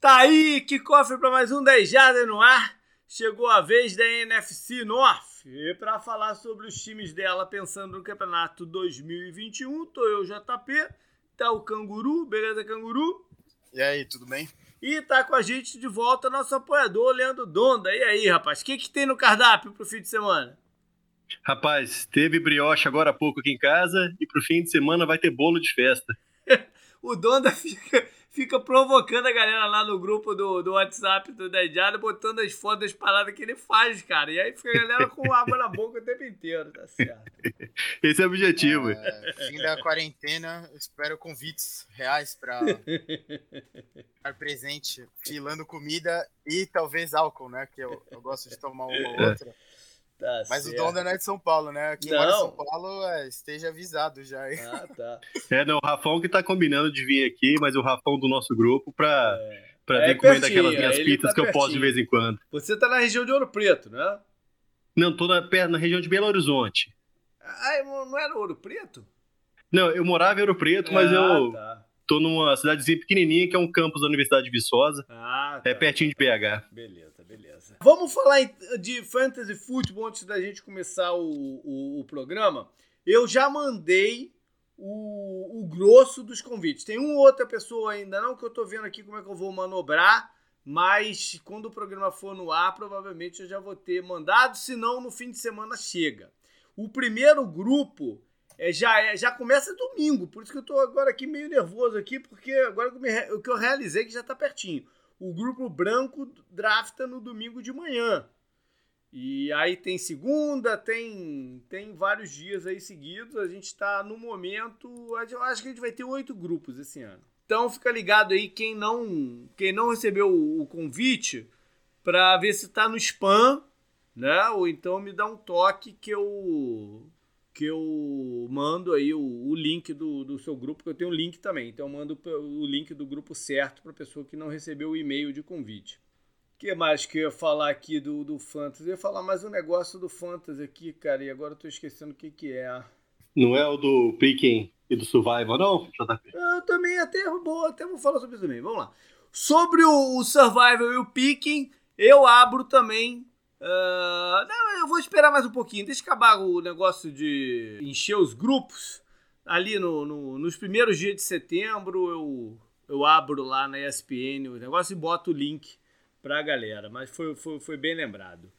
Tá aí, que cofre para mais um 10 Jardas no ar. Chegou a vez da NFC North. E para falar sobre os times dela pensando no campeonato 2021, tô eu, JP, tá o Canguru, beleza, Canguru? E aí, tudo bem? E tá com a gente de volta nosso apoiador, Leandro Donda. E aí, rapaz, o que, que tem no cardápio pro fim de semana? Rapaz, teve brioche agora há pouco aqui em casa e pro fim de semana vai ter bolo de festa. o Donda fica fica provocando a galera lá no grupo do, do WhatsApp do Dediado, botando as fotos das paradas que ele faz, cara. E aí fica a galera com água na boca o tempo inteiro, tá certo? Esse é o objetivo. É, fim da quarentena, espero convites reais para estar presente, filando comida e talvez álcool, né? Que eu, eu gosto de tomar uma ou outra. Tá Mas certo. o Donda não é de São Paulo, né? Quem não. mora em São Paulo é, esteja avisado já. Ah, tá. É, não, o Rafão que tá combinando de vir aqui, mas o Rafão do nosso grupo pra, é. pra é daquelas minhas pitas tá que eu posso de vez em quando. Você tá na região de Ouro Preto, né? Não, tô na, na região de Belo Horizonte. Ah, não era Ouro Preto? Não, eu morava em Ouro Preto, mas ah, eu tá. tô numa cidadezinha pequenininha que é um campus da Universidade de Viçosa. Ah, tá. É pertinho de BH. Beleza. Vamos falar de fantasy futebol antes da gente começar o, o, o programa. Eu já mandei o, o, grosso dos convites. Tem uma outra pessoa ainda não que eu tô vendo aqui como é que eu vou manobrar, mas quando o programa for no ar, provavelmente eu já vou ter mandado, se não no fim de semana chega. O primeiro grupo é, já, é, já começa domingo, por isso que eu tô agora aqui meio nervoso aqui, porque agora o que eu realizei que já tá pertinho o grupo branco drafta no domingo de manhã. E aí tem segunda, tem tem vários dias aí seguidos. A gente está no momento, eu acho que a gente vai ter oito grupos esse ano. Então fica ligado aí quem não quem não recebeu o convite para ver se está no spam, né? Ou então me dá um toque que eu que eu mando aí o, o link do, do seu grupo, que eu tenho um link também. Então eu mando o link do grupo certo para a pessoa que não recebeu o e-mail de convite. O que mais que eu ia falar aqui do, do Fantasy? Eu ia falar mais um negócio do Fantasy aqui, cara, e agora eu tô esquecendo o que que é. Não é o do Picking e do Survival, não? Eu também até, boa, até vou falar sobre isso também. Vamos lá. Sobre o, o Survival e o Picking, eu abro também Uh, não, eu vou esperar mais um pouquinho. Deixa acabar o negócio de encher os grupos. Ali no, no, nos primeiros dias de setembro eu, eu abro lá na ESPN o negócio e boto o link pra galera. Mas foi, foi, foi bem lembrado.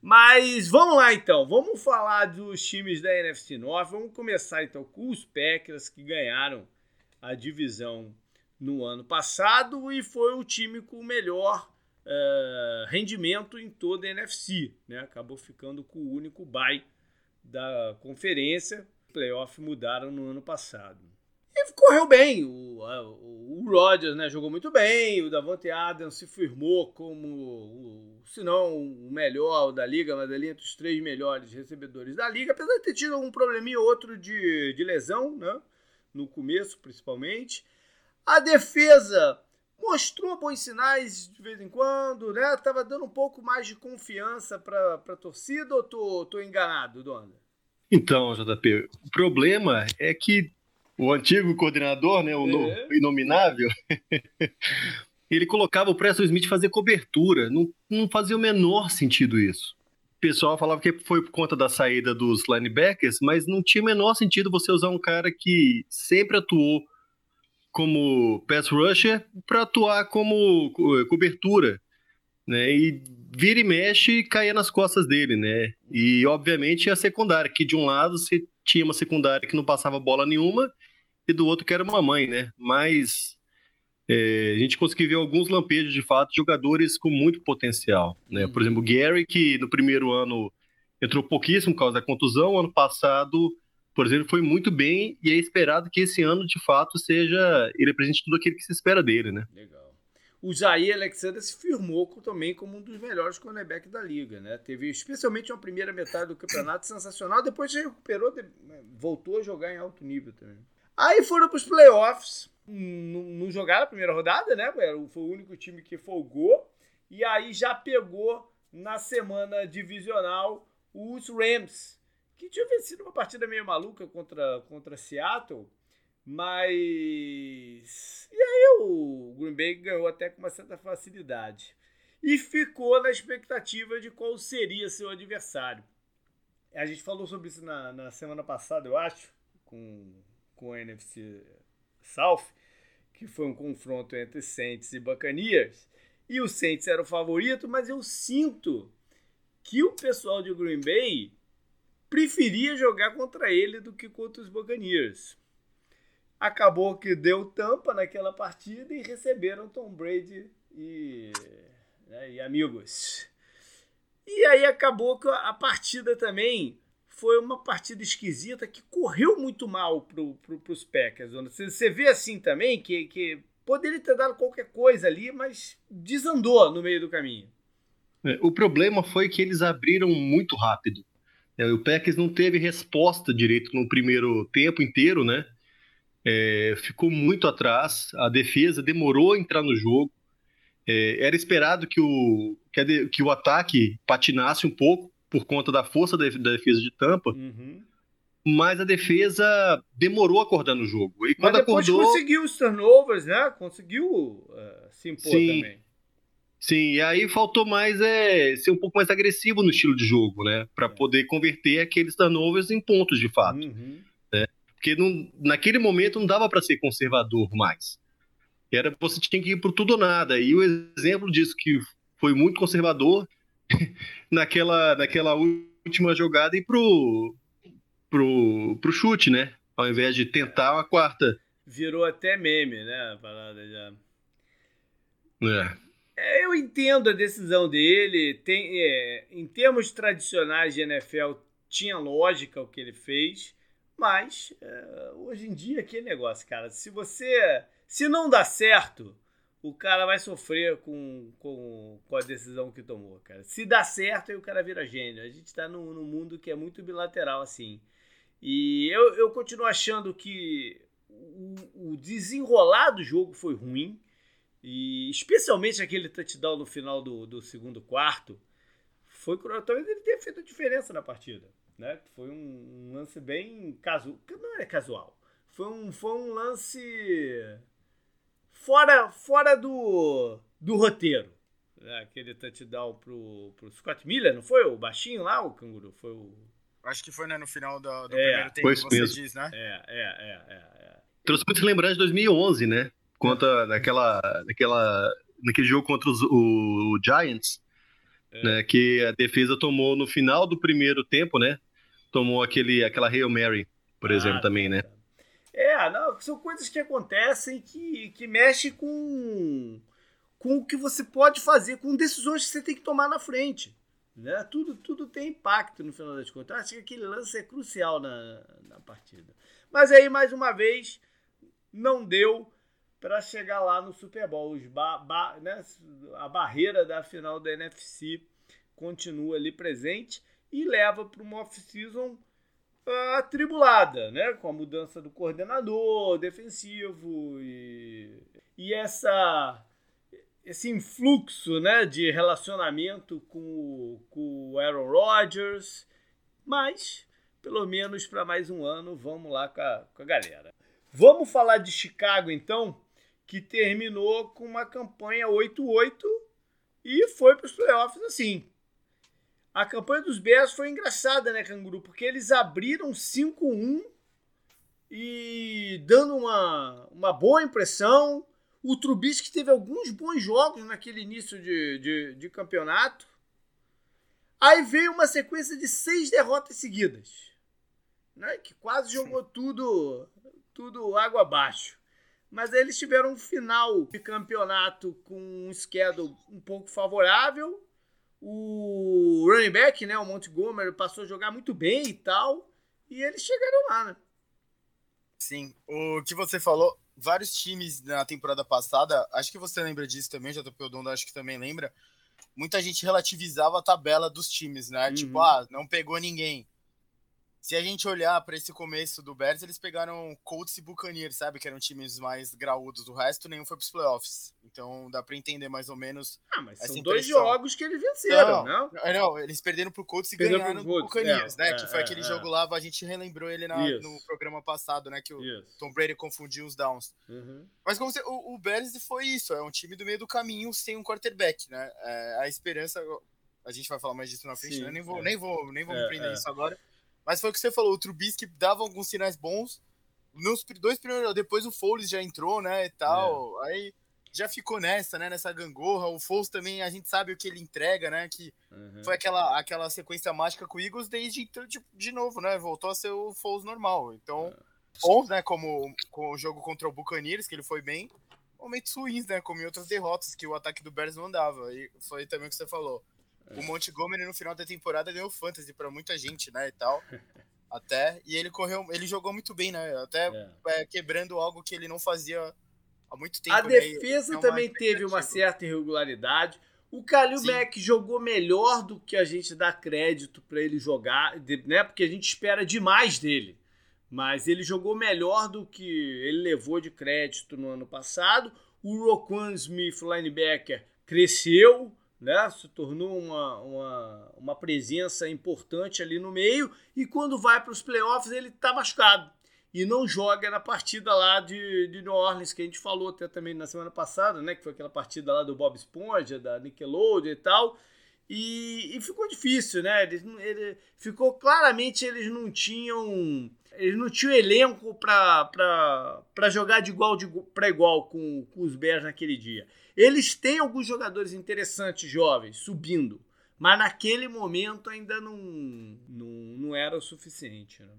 Mas vamos lá então, vamos falar dos times da NFC North. Vamos começar então com os Packers que ganharam a divisão no ano passado e foi o time com o melhor uh, rendimento em toda a NFC. Né? Acabou ficando com o único bye da conferência. Playoff mudaram no ano passado. E correu bem. O, o, o Rodgers né, jogou muito bem. O Davante Adams se firmou como, se não o melhor da liga, mas ali entre os três melhores recebedores da liga. Apesar de ter tido um probleminha ou outro de, de lesão, né? no começo principalmente. A defesa mostrou bons sinais de vez em quando, né? Tava dando um pouco mais de confiança para a torcida ou tô, tô enganado, Dona? Então, JP, o problema é que o antigo coordenador, né, o é. inominável, ele colocava o Preston Smith fazer cobertura. Não, não fazia o menor sentido isso. O pessoal falava que foi por conta da saída dos linebackers, mas não tinha o menor sentido você usar um cara que sempre atuou como pass rusher para atuar como cobertura, né? E vira e mexe e caía nas costas dele, né? E obviamente a secundária, que de um lado você tinha uma secundária que não passava bola nenhuma e do outro que era uma mãe, né? Mas é, a gente conseguiu ver alguns lampejos de fato, jogadores com muito potencial, né? Por exemplo, o Gary que no primeiro ano entrou pouquíssimo por causa da contusão, ano passado por exemplo, foi muito bem e é esperado que esse ano, de fato, seja ele apresente tudo aquilo que se espera dele, né? Legal. O Jair Alexander se firmou também como um dos melhores cornerbacks da liga, né? Teve especialmente uma primeira metade do campeonato sensacional, depois se recuperou, voltou a jogar em alto nível também. Aí foram para os playoffs, não jogaram a primeira rodada, né? Foi o único time que folgou, e aí já pegou na semana divisional os Rams, que tinha vencido uma partida meio maluca contra, contra Seattle, Mas. E aí o Green Bay ganhou até com uma certa facilidade. E ficou na expectativa de qual seria seu adversário. A gente falou sobre isso na, na semana passada, eu acho, com, com NFC South, que foi um confronto entre Saints e Buccaneers. E o Saints era o favorito, mas eu sinto que o pessoal de Green Bay preferia jogar contra ele do que contra os Buccaneers. Acabou que deu tampa naquela partida e receberam Tom Brady e, né, e amigos. E aí acabou que a partida também foi uma partida esquisita que correu muito mal para pro, os Packers. Você, você vê assim também que, que poderia ter dado qualquer coisa ali, mas desandou no meio do caminho. É, o problema foi que eles abriram muito rápido. É, o Packers não teve resposta direito no primeiro tempo inteiro, né? É, ficou muito atrás, a defesa demorou a entrar no jogo. É, era esperado que o, que, que, o ataque patinasse um pouco por conta da força da, da defesa de Tampa, uhum. mas a defesa demorou a acordar no jogo. E quando mas depois acordou... conseguiu os turnovers, né? Conseguiu uh, se impor Sim. também. Sim, e aí faltou mais é, ser um pouco mais agressivo no estilo de jogo, né? Para é. poder converter aqueles turnovers em pontos de fato. Uhum. Né? Porque não, naquele momento não dava para ser conservador mais. Era você tinha que ir por tudo ou nada. E o exemplo disso que foi muito conservador naquela, naquela última jogada e pro, pro, pro chute, né? Ao invés de tentar a quarta. Virou até meme, né? A parada já. É. Eu entendo a decisão dele. Tem, é, em termos tradicionais de NFL, tinha lógica o que ele fez. Mas é, hoje em dia, que negócio, cara. Se você. Se não dá certo, o cara vai sofrer com, com, com a decisão que tomou, cara. Se dá certo, aí o cara vira gênio. A gente tá num, num mundo que é muito bilateral, assim. E eu, eu continuo achando que o, o desenrolar do jogo foi ruim. E especialmente aquele touchdown no final do, do segundo quarto, foi cruel. Talvez ele tenha feito diferença na partida. Né? Foi um, um lance bem casual. Não é casual. Foi um, foi um lance fora, fora do, do roteiro. Né? Aquele touchdown pro, pro Scott Miller, não foi? O baixinho lá, o canguru? Foi o. Acho que foi né, no final do, do é, primeiro tempo, que você mesmo. diz, né? É, é, é, é. é. Trouxe muito lembrar de 2011, né? Contra naquela, naquela, naquele jogo contra os, o, o Giants, é. né, que a defesa tomou no final do primeiro tempo, né? Tomou aquele, aquela Hail Mary, por ah, exemplo, também, né? É, não, são coisas que acontecem que, que mexem com, com o que você pode fazer, com decisões que você tem que tomar na frente. Né? Tudo, tudo tem impacto no final das contas. Acho que aquele lance é crucial na, na partida. Mas aí, mais uma vez, não deu para chegar lá no Super Bowl. Ba ba né, a barreira da final da NFC continua ali presente e leva para uma off-season uh, atribulada, né? com a mudança do coordenador defensivo e, e essa esse influxo né, de relacionamento com, com o Aaron Rodgers, mas pelo menos para mais um ano vamos lá com a, com a galera. Vamos falar de Chicago então? Que terminou com uma campanha 8-8 e foi para os playoffs assim. A campanha dos Bears foi engraçada, né, Canguru? Porque eles abriram 5-1 e dando uma, uma boa impressão. O Trubisky teve alguns bons jogos naquele início de, de, de campeonato. Aí veio uma sequência de seis derrotas seguidas, né, que quase jogou tudo, tudo água abaixo. Mas aí eles tiveram um final de campeonato com um schedule um pouco favorável. O running back, né, o Montgomery, passou a jogar muito bem e tal. E eles chegaram lá, né? Sim. O que você falou, vários times na temporada passada, acho que você lembra disso também, JP Odondo acho que também lembra. Muita gente relativizava a tabela dos times, né? Tipo, uhum. Tipo, ah, não pegou ninguém. Se a gente olhar para esse começo do Bears, eles pegaram Colts e Buccaneers, sabe? Que eram times mais graúdos do resto, nenhum foi pros playoffs. Então dá para entender mais ou menos. Ah, mas são dois jogos que eles venceram, não? Não, não eles perderam pro Colts e perderam ganharam pro Buccaneers, é, né? É, que foi é, aquele é. jogo lá, a gente relembrou ele na, no programa passado, né? Que o isso. Tom Brady confundiu os downs. Uhum. Mas como você, o, o Bears foi isso, é um time do meio do caminho sem um quarterback, né? É, a esperança. A gente vai falar mais disso na frente, Sim, né? Nem vou, é. nem vou, nem vou me prender nisso agora. Mas foi o que você falou, o Trubisky dava alguns sinais bons. Nos dois primeiros, depois o Foles já entrou, né, e tal. É. Aí já ficou nessa, né, nessa gangorra. O Foles também, a gente sabe o que ele entrega, né, que uhum. foi aquela, aquela sequência mágica com o Eagles desde de, de novo, né, voltou a ser o Foles normal. Então, é. né, como com o jogo contra o Buccaneers, que ele foi bem. Momentos ruins, né, como em outras derrotas que o ataque do Bears não dava. E foi também o que você falou o Montgomery no final da temporada ganhou fantasy para muita gente, né, e tal. Até, e ele correu, ele jogou muito bem, né? Até é. É, quebrando algo que ele não fazia há muito tempo. A né? defesa também teve uma certa irregularidade. O Kalil Mack jogou melhor do que a gente dá crédito para ele jogar, né? Porque a gente espera demais dele. Mas ele jogou melhor do que ele levou de crédito no ano passado. O Roquan Smith, linebacker, cresceu né? Se tornou uma, uma, uma presença importante ali no meio e quando vai para os playoffs ele está machucado e não joga na partida lá de, de New Orleans que a gente falou até também na semana passada, né? Que foi aquela partida lá do Bob Esponja, da Nickelodeon e tal. E, e ficou difícil, né? Eles, ele, ficou claramente eles não tinham eles não tinham elenco para jogar de igual para igual com, com os Bears naquele dia. Eles têm alguns jogadores interessantes jovens subindo, mas naquele momento ainda não, não, não era o suficiente. Né?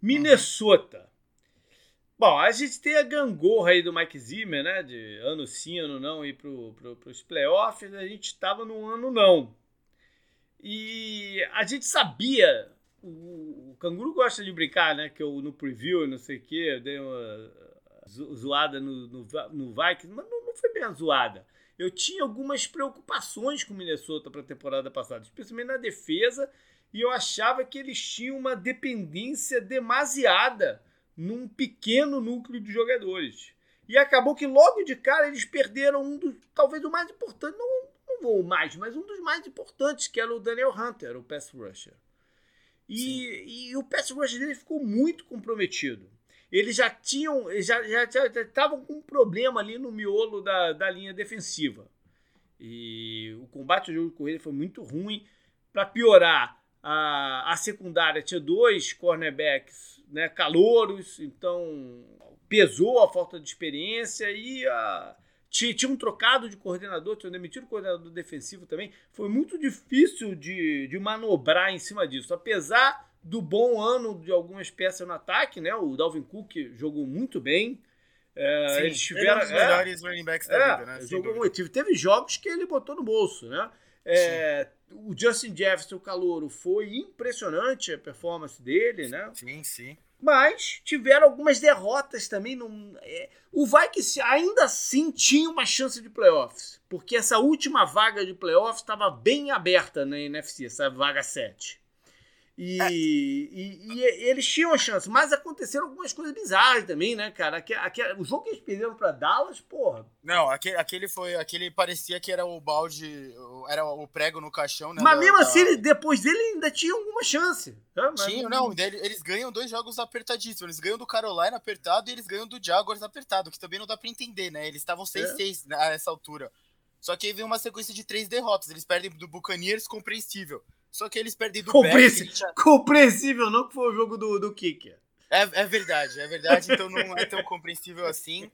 Minnesota. Bom, a gente tem a gangorra aí do Mike Zimmer, né? De ano sim, ano não, ir para pro, os playoffs. A gente estava no ano não. E a gente sabia. O, o Canguru gosta de brincar, né? Que eu no preview, não sei o quê, eu dei uma zoada no, no, no Vikings, mas não, não foi bem a zoada. Eu tinha algumas preocupações com o Minnesota para a temporada passada, especialmente na defesa, e eu achava que eles tinham uma dependência demasiada num pequeno núcleo de jogadores. E acabou que logo de cara eles perderam um dos, talvez o mais importante, não, não vou mais, mas um dos mais importantes, que era o Daniel Hunter, o pass rusher. E, e o pass rusher dele ficou muito comprometido eles já tinham, já estavam com um problema ali no miolo da, da linha defensiva. E o combate ao jogo de corrida foi muito ruim. Para piorar, a, a secundária tinha dois cornerbacks né, calouros, então pesou a falta de experiência e a, tinha, tinha um trocado de coordenador, tinha demitido o coordenador defensivo também. Foi muito difícil de, de manobrar em cima disso. Apesar do bom ano de algumas peças no ataque, né? O Dalvin Cook jogou muito bem. É, Sim, eles tiveram, ele é um dos é, melhores running backs da é, vida, né? Jogou muito. Teve jogos que ele botou no bolso, né? É, o Justin Jefferson, o calouro, foi impressionante a performance dele, né? Sim, sim. Mas tiveram algumas derrotas também. Num, é, o Vikings ainda assim tinha uma chance de playoffs, porque essa última vaga de playoffs estava bem aberta na NFC, essa vaga 7. E, é. e, e, eles tinham a chance, mas aconteceram algumas coisas bizarras também, né, cara? Aquele, aquele, o jogo que eles perderam pra Dallas, porra. Não, aquele, aquele foi. Aquele parecia que era o balde. Era o prego no caixão, né? Mas da, mesmo da... assim, ele, depois dele ainda tinha alguma chance. Né? Mas... Tinha, não, eles ganham dois jogos apertadíssimos. Eles ganham do Carolina apertado e eles ganham do Jaguars apertado, que também não dá pra entender, né? Eles estavam 6-6 é. a essa altura. Só que aí vem uma sequência de três derrotas. Eles perdem do Buccaneers compreensível. Só que eles perdem do Bears, já... compreensível não que foi o jogo do, do Kicker. É, é verdade, é verdade. Então não é tão compreensível assim.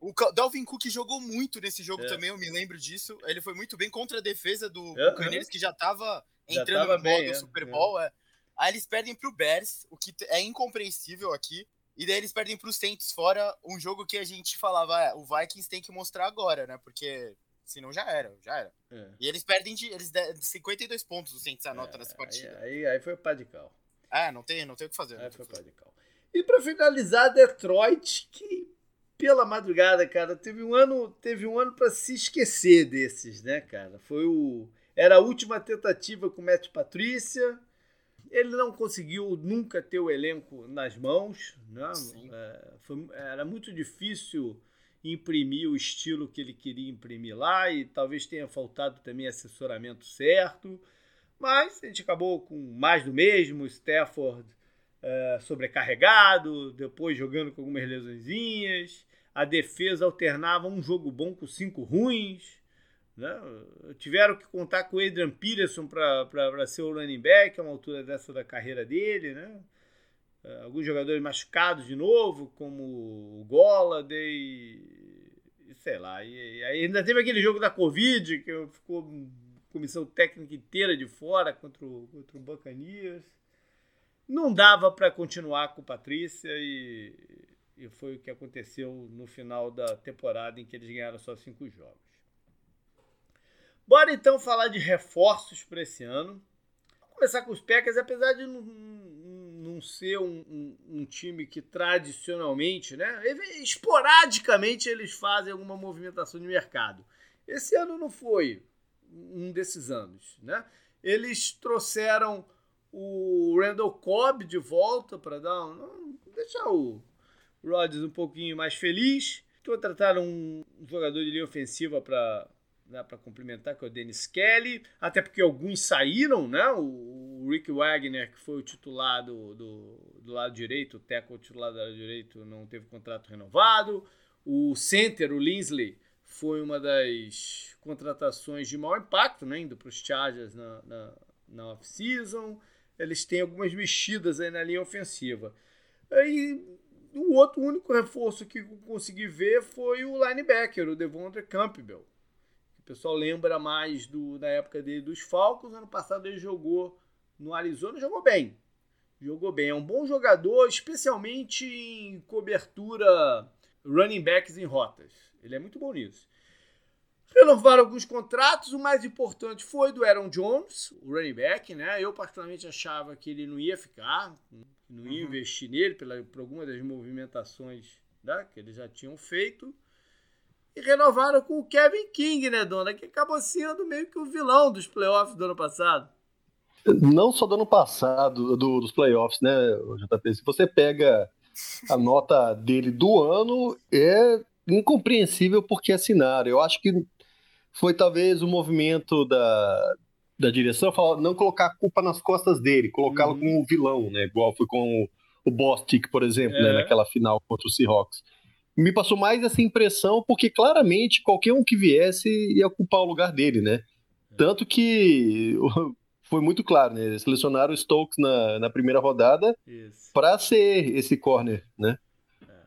O Dalvin Cook jogou muito nesse jogo é. também, eu me lembro disso. Ele foi muito bem contra a defesa do Buccaneers, que já estava entrando tava no modo bem, é, Super Bowl. É. Aí eles perdem pro Bears, o que é incompreensível aqui. E daí eles perdem pro Saints fora, um jogo que a gente falava, ah, o Vikings tem que mostrar agora, né? Porque Senão já era, já era. É. E eles perdem de, eles de, 52 pontos o Saints anota é, nessa partida. Aí, aí, foi o pá de cal. É, não tem, não tem o que fazer. Aí foi o pá de cal. E pra finalizar, Detroit, que pela madrugada, cara, teve um ano, teve um ano para se esquecer desses, né, cara? Foi o era a última tentativa com o Matt Patrícia. ele não conseguiu nunca ter o elenco nas mãos, né? É, foi, era muito difícil imprimir o estilo que ele queria imprimir lá e talvez tenha faltado também assessoramento certo. Mas a gente acabou com mais do mesmo, Stafford é, sobrecarregado, depois jogando com algumas lesõezinhas. A defesa alternava um jogo bom com cinco ruins. Né? Tiveram que contar com o Adrian Peterson para ser o running back, a uma altura dessa da carreira dele. Né? É, alguns jogadores machucados de novo, como o Golladay, sei lá. E, e ainda teve aquele jogo da Covid, que ficou comissão técnica inteira de fora contra o, contra o. Não dava para continuar com o Patrícia e, e foi o que aconteceu no final da temporada em que eles ganharam só cinco jogos. Bora então falar de reforços para esse ano. Vamos começar com os Packers, apesar de não, não ser um, um, um, time que tradicionalmente, né, esporadicamente eles fazem alguma movimentação de mercado. Esse ano não foi um desses anos, né? Eles trouxeram o Randall Cobb de volta para dar um, deixar o Rodgers um pouquinho mais feliz. Contrataram um jogador de linha ofensiva para né, para complementar, que é o Dennis Kelly, até porque alguns saíram, né? O, Rick Wagner, que foi o titular do, do, do lado direito, o tackle titular do lado direito, não teve contrato renovado. O center, o Linsley, foi uma das contratações de maior impacto, né, indo para os Chargers na, na, na off-season. Eles têm algumas mexidas aí na linha ofensiva. E o outro único reforço que eu consegui ver foi o linebacker, o Devondre Campbell. O pessoal lembra mais do, da época dele dos Falcons. Ano passado ele jogou no Arizona, jogou bem. Jogou bem. É um bom jogador, especialmente em cobertura running backs em rotas. Ele é muito bom nisso. Renovaram alguns contratos, o mais importante foi do Aaron Jones, o running back, né? Eu particularmente achava que ele não ia ficar, não ia uhum. investir nele pela, por alguma das movimentações né, que eles já tinham feito. E renovaram com o Kevin King, né, dona? Que acabou sendo meio que o vilão dos playoffs do ano passado. Não só do ano passado, do, dos playoffs, né, JP? Se você pega a nota dele do ano, é incompreensível porque assinaram. Eu acho que foi talvez o movimento da, da direção, não colocar a culpa nas costas dele, colocá-lo uhum. como vilão, né? Igual foi com o, o Bostic, por exemplo, né? é. né? naquela final contra o Seahawks. Me passou mais essa impressão, porque claramente qualquer um que viesse ia ocupar o lugar dele, né? Tanto que foi muito claro, né? Eles selecionaram o Stokes na, na primeira rodada para ser esse corner, né?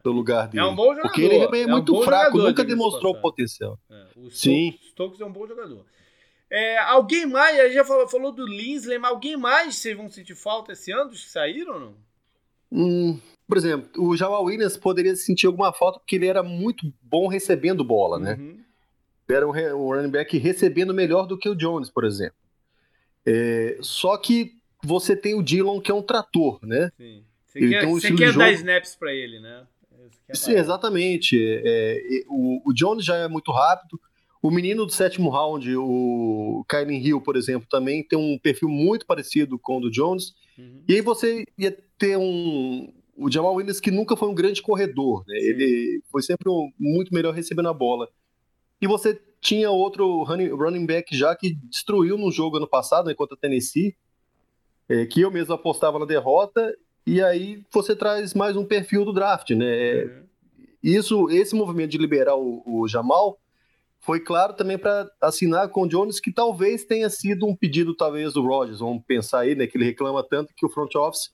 no lugar dele. É um bom jogador. Porque ele é, é muito um fraco, jogador, nunca demonstrou o potencial. É, o Stokes, Sim. Stokes é um bom jogador. É, alguém mais, a gente já falou, falou do Linsley, mas alguém mais vocês vão sentir falta esse ano dos que saíram ou não? Hum, por exemplo, o Jamal Williams poderia sentir alguma falta porque ele era muito bom recebendo bola, né? Uhum. Era um, um running back recebendo melhor do que o Jones, por exemplo. É, só que você tem o Dillon, que é um trator, né? Sim. Você ele quer, um você quer dar snaps para ele, né? Sim, exatamente. É, é, o, o Jones já é muito rápido. O menino do sétimo round, o Kylie Hill, por exemplo, também tem um perfil muito parecido com o do Jones. Uhum. E aí você ia ter um. O Jamal Williams, que nunca foi um grande corredor, né? ele foi sempre um, muito melhor recebendo a bola. E você tinha outro running back já que destruiu no jogo ano passado, né, contra a Tennessee, é, que eu mesmo apostava na derrota, e aí você traz mais um perfil do draft, né? É, uhum. Isso, esse movimento de liberar o, o Jamal foi claro também para assinar com o Jones, que talvez tenha sido um pedido talvez do Rogers, vamos pensar aí, né? Que ele reclama tanto que o front office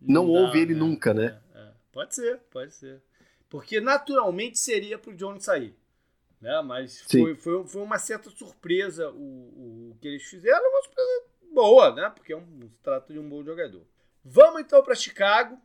não, não ouve ele é, nunca, né? É, é. Pode ser, pode ser. Porque naturalmente seria para o Jones sair. Né? Mas foi, foi, foi, uma certa surpresa o, o que eles fizeram, uma surpresa boa, né? Porque é um, se trata de um bom jogador. Vamos então para Chicago.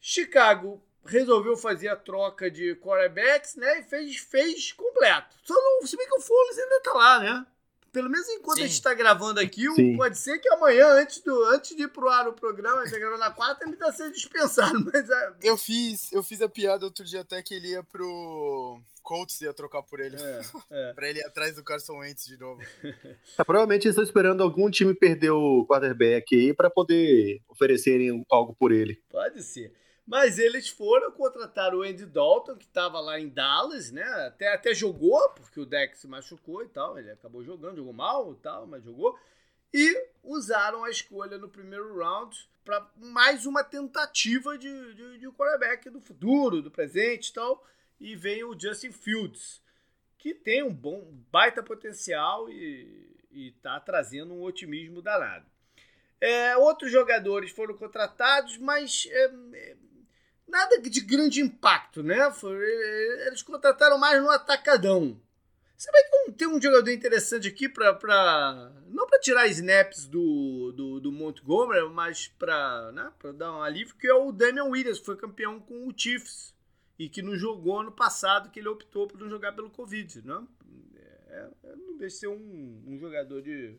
Chicago resolveu fazer a troca de quarterbacks, né? E fez, fez completo. Só não, se bem que o Foles ainda tá lá, né? Pelo menos enquanto Sim. a gente está gravando aqui, Sim. pode ser que amanhã, antes, do, antes de ir pro ar o programa, a gente tá gravando na quarta, ele está sendo dispensado. Mas é... eu, fiz, eu fiz a piada outro dia até que ele ia pro Colts, ia trocar por ele. É, é. pra ele ir atrás do Carson Wentz de novo. É, provavelmente eles estão esperando algum time perder o quarterback aí para poder oferecerem algo por ele. Pode ser. Mas eles foram contratar o Andy Dalton, que estava lá em Dallas, né? Até, até jogou, porque o deck se machucou e tal. Ele acabou jogando, jogou mal e tal, mas jogou. E usaram a escolha no primeiro round para mais uma tentativa de, de, de quarterback do futuro, do presente e tal. E vem o Justin Fields, que tem um bom, baita potencial e, está trazendo um otimismo danado. É, outros jogadores foram contratados, mas é, é nada de grande impacto, né? Eles contrataram mais no atacadão. Você vai tem um jogador interessante aqui para. Não para tirar snaps do, do, do Montgomery, mas para né, dar um alívio, que é o Damian Williams, que foi campeão com o Chiefs e que não jogou ano passado, que ele optou por não jogar pelo Covid. Né? É, é não deixa de ser um, um jogador de,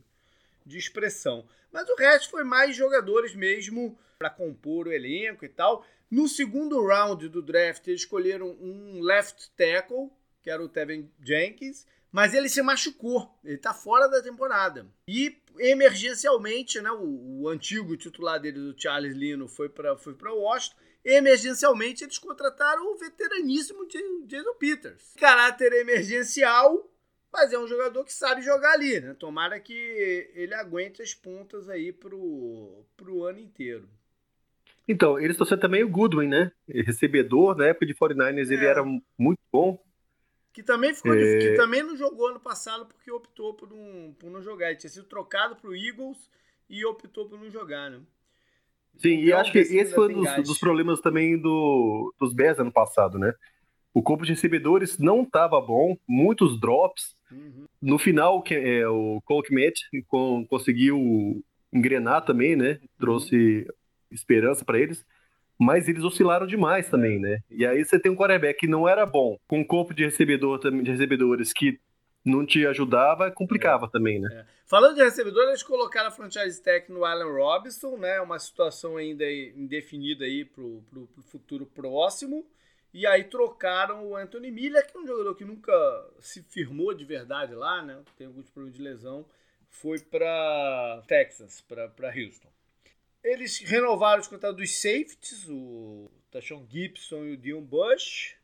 de expressão. Mas o resto foi mais jogadores mesmo para compor o elenco e tal. No segundo round do draft, eles escolheram um left tackle, que era o Tevin Jenkins, mas ele se machucou, ele está fora da temporada. E emergencialmente, né, o, o, antigo titular dele, o Charles Lino, foi para foi Washington. Emergencialmente, eles contrataram o veteraníssimo Jason Peters. Caráter emergencial, mas é um jogador que sabe jogar ali, né? Tomara que ele aguente as pontas aí pro, pro ano inteiro. Então, eles trouxeram também o Goodwin, né? Recebedor, na época de 49ers é. ele era muito bom. Que também, ficou, é... que também não jogou ano passado porque optou por, um, por não jogar. Ele tinha sido trocado para o Eagles e optou por não jogar, né? Sim, então, e acho que esse foi um dos, dos, problemas também do, dos Bears ano passado, né? O corpo de recebedores não estava bom, muitos drops. Uhum. No final, que, é, o Cole Kmet conseguiu engrenar também, né? Trouxe uhum esperança para eles, mas eles oscilaram demais também, né? E aí você tem um quarterback que não era bom, com um corpo de recebedor de recebedores que não te ajudava, complicava é. também, né? É. Falando de recebedor, eles colocaram a franchise tech no Allen Robinson, né? Uma situação ainda indefinida aí pro, pro, pro futuro próximo. E aí trocaram o Anthony Miller, que é um jogador que nunca se firmou de verdade lá, né? Tem alguns problemas de lesão. Foi para Texas, para Houston. Eles renovaram os contratos dos safeties, o Tashon Gibson e o Dion Bush.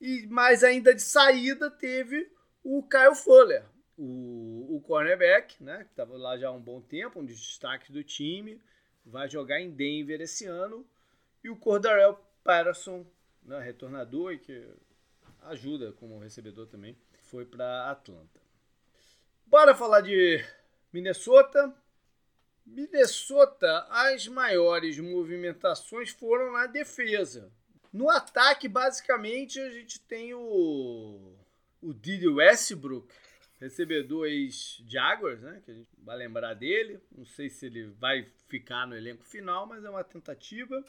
E mais ainda de saída teve o Kyle Fuller, o, o cornerback, né, que estava lá já há um bom tempo, um dos destaques do time, vai jogar em Denver esse ano. E o Cordarel Patterson, né, retornador e que ajuda como recebedor também, foi para Atlanta. Bora falar de Minnesota. Minnesota, as maiores movimentações foram na defesa. No ataque, basicamente, a gente tem o, o Didi Westbrook, recebedor ex-Jaguars, né? Que a gente vai lembrar dele. Não sei se ele vai ficar no elenco final, mas é uma tentativa.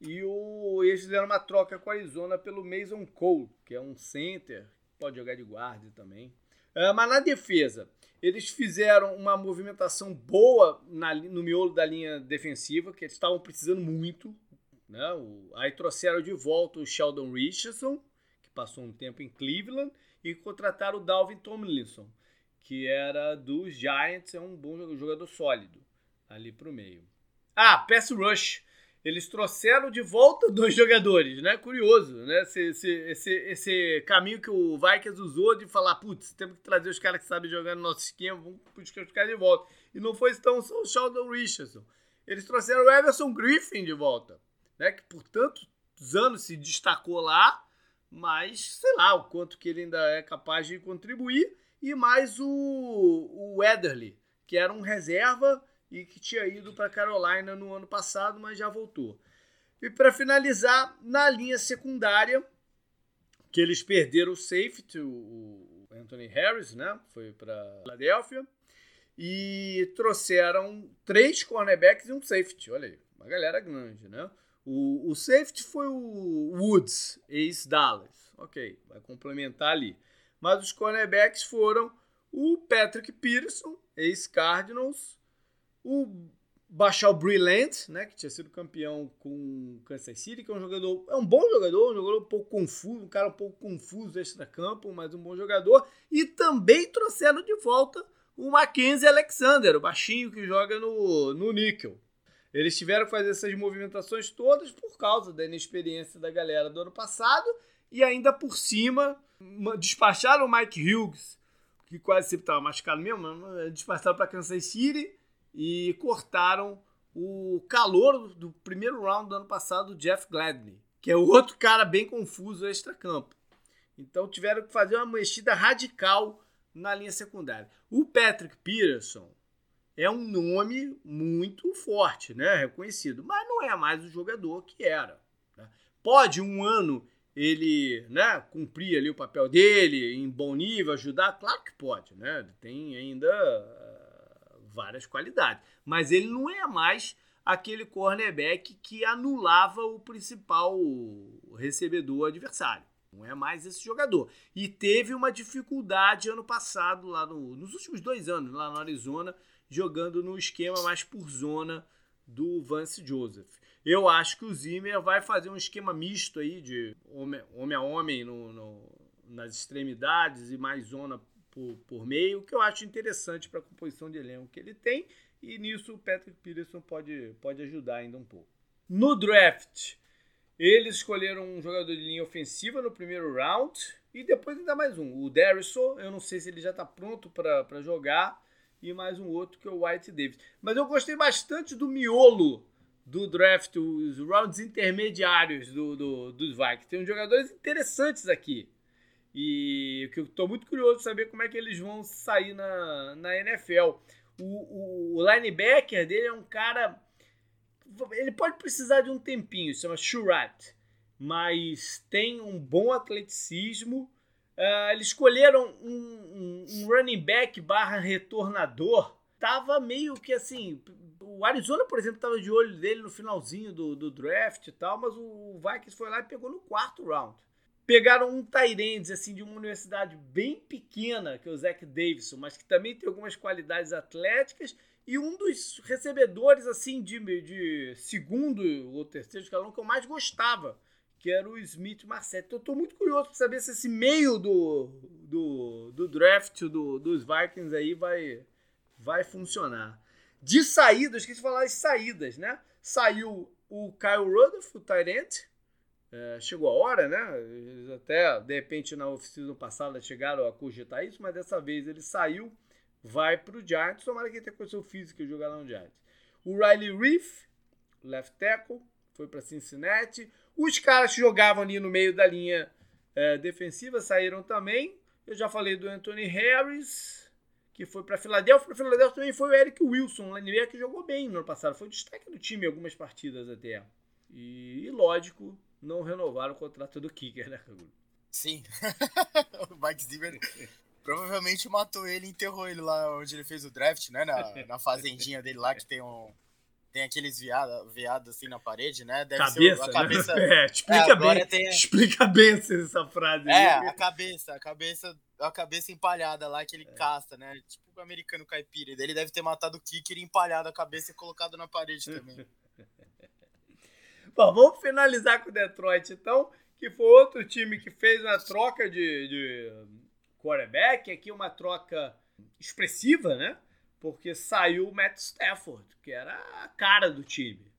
E o, eles fizeram uma troca com a Arizona pelo Mason Cole, que é um center, pode jogar de guarda também. Uh, mas na defesa, eles fizeram uma movimentação boa na, no miolo da linha defensiva, que eles estavam precisando muito. Né? O, aí trouxeram de volta o Sheldon Richardson, que passou um tempo em Cleveland, e contrataram o Dalvin Tomlinson, que era dos Giants, é um bom jogador sólido ali para o meio. Ah, pass rush. Eles trouxeram de volta dois jogadores, né? Curioso, né? Esse, esse, esse, esse caminho que o Vikings usou de falar, putz, temos que trazer os caras que sabem jogar no nosso esquema, vamos buscar os caras de volta. E não foi tão só o Sheldon Richardson. Eles trouxeram o Everson Griffin de volta, né? Que por tantos anos se destacou lá, mas sei lá o quanto que ele ainda é capaz de contribuir. E mais o, o Ederly, que era um reserva e que tinha ido para Carolina no ano passado, mas já voltou. E para finalizar, na linha secundária, que eles perderam o safety, o Anthony Harris, né? Foi para Philadelphia. E trouxeram três cornerbacks e um safety. Olha aí, uma galera grande, né? O, o safety foi o Woods, ex-Dallas. Ok, vai complementar ali. Mas os cornerbacks foram o Patrick Peterson, ex-Cardinals, o Bachal Brillant, né, que tinha sido campeão com Kansas City, que é um jogador, é um bom jogador, um jogador um pouco confuso, um cara um pouco confuso extra-campo, mas um bom jogador. E também trouxeram de volta o Mackenzie Alexander, o baixinho que joga no, no Nickel. Eles tiveram que fazer essas movimentações todas por causa da inexperiência da galera do ano passado e ainda por cima despacharam o Mike Hughes, que quase sempre estava machucado mesmo, despacharam para Kansas City e cortaram o calor do primeiro round do ano passado, o Jeff Gladney, que é outro cara bem confuso extra-campo. Então tiveram que fazer uma mexida radical na linha secundária. O Patrick Peterson é um nome muito forte, né? reconhecido, mas não é mais o jogador que era. Né? Pode um ano ele né, cumprir ali o papel dele em bom nível, ajudar? Claro que pode, né? Tem ainda várias qualidades. Mas ele não é mais aquele cornerback que anulava o principal recebedor adversário. Não é mais esse jogador. E teve uma dificuldade ano passado, lá no, nos últimos dois anos, lá no Arizona, jogando no esquema mais por zona do Vance Joseph. Eu acho que o Zimmer vai fazer um esquema misto aí de homem, homem a homem no, no, nas extremidades e mais zona por, por meio, que eu acho interessante para a composição de elenco que ele tem, e nisso o Patrick Peterson pode, pode ajudar ainda um pouco. No draft, eles escolheram um jogador de linha ofensiva no primeiro round, e depois ainda mais um. O Darrison, eu não sei se ele já está pronto para jogar, e mais um outro que é o White Davis. Mas eu gostei bastante do miolo do draft, os rounds intermediários do, do, dos Vikings. Tem uns jogadores interessantes aqui. E que eu estou muito curioso de saber como é que eles vão sair na, na NFL. O, o, linebacker dele é um cara. Ele pode precisar de um tempinho, se chama Shurat, mas tem um bom atleticismo. Uh, eles escolheram um, um, um, running back barra retornador. Tava meio que assim. O Arizona, por exemplo, tava de olho dele no finalzinho do, do draft e tal, mas o Vikings foi lá e pegou no quarto round. Pegaram um Tyrande, assim, de uma universidade bem pequena, que é o Zach Davidson, mas que também tem algumas qualidades atléticas, e um dos recebedores, assim, de, de segundo ou terceiro escalão que eu mais gostava, que era o Smith Marset. Então, eu estou muito curioso para saber se esse meio do, do, do draft do, dos Vikings aí vai, vai funcionar. De saídas, esqueci de falar das saídas, né? Saiu o Kyle Rudolph, o Tyrant, é, chegou a hora, né? Até, de repente, na oficina passada chegaram a cogitar isso, mas dessa vez ele saiu, vai para o Giants. Tomara que ele tenha condição física de jogar lá no Giants. O Riley Reef, left tackle, foi para Cincinnati. Os caras que jogavam ali no meio da linha é, defensiva saíram também. Eu já falei do Anthony Harris, que foi para Filadélfia. Para Filadélfia também foi o Eric Wilson, linebacker que jogou bem no ano passado. Foi destaque do time em algumas partidas até. E, e lógico, não renovaram o contrato do Kicker, né, Cagulho? Sim. o Mike Zimmer provavelmente matou ele e enterrou ele lá onde ele fez o draft, né? Na, na fazendinha dele lá, que tem um. Tem aqueles viados viado assim na parede, né? Deve cabeça, ser a cabeça. Né? É, explica é, bem. Tem... Explica bem essa frase. É, aí. a cabeça, a cabeça, a cabeça empalhada lá que ele é. caça, né? Tipo o americano caipira. Ele deve ter matado o kicker empalhado a cabeça e colocado na parede também. Bom, vamos finalizar com o Detroit, então, que foi outro time que fez uma troca de, de quarterback, aqui uma troca expressiva, né? Porque saiu o Matt Stafford, que era a cara do time.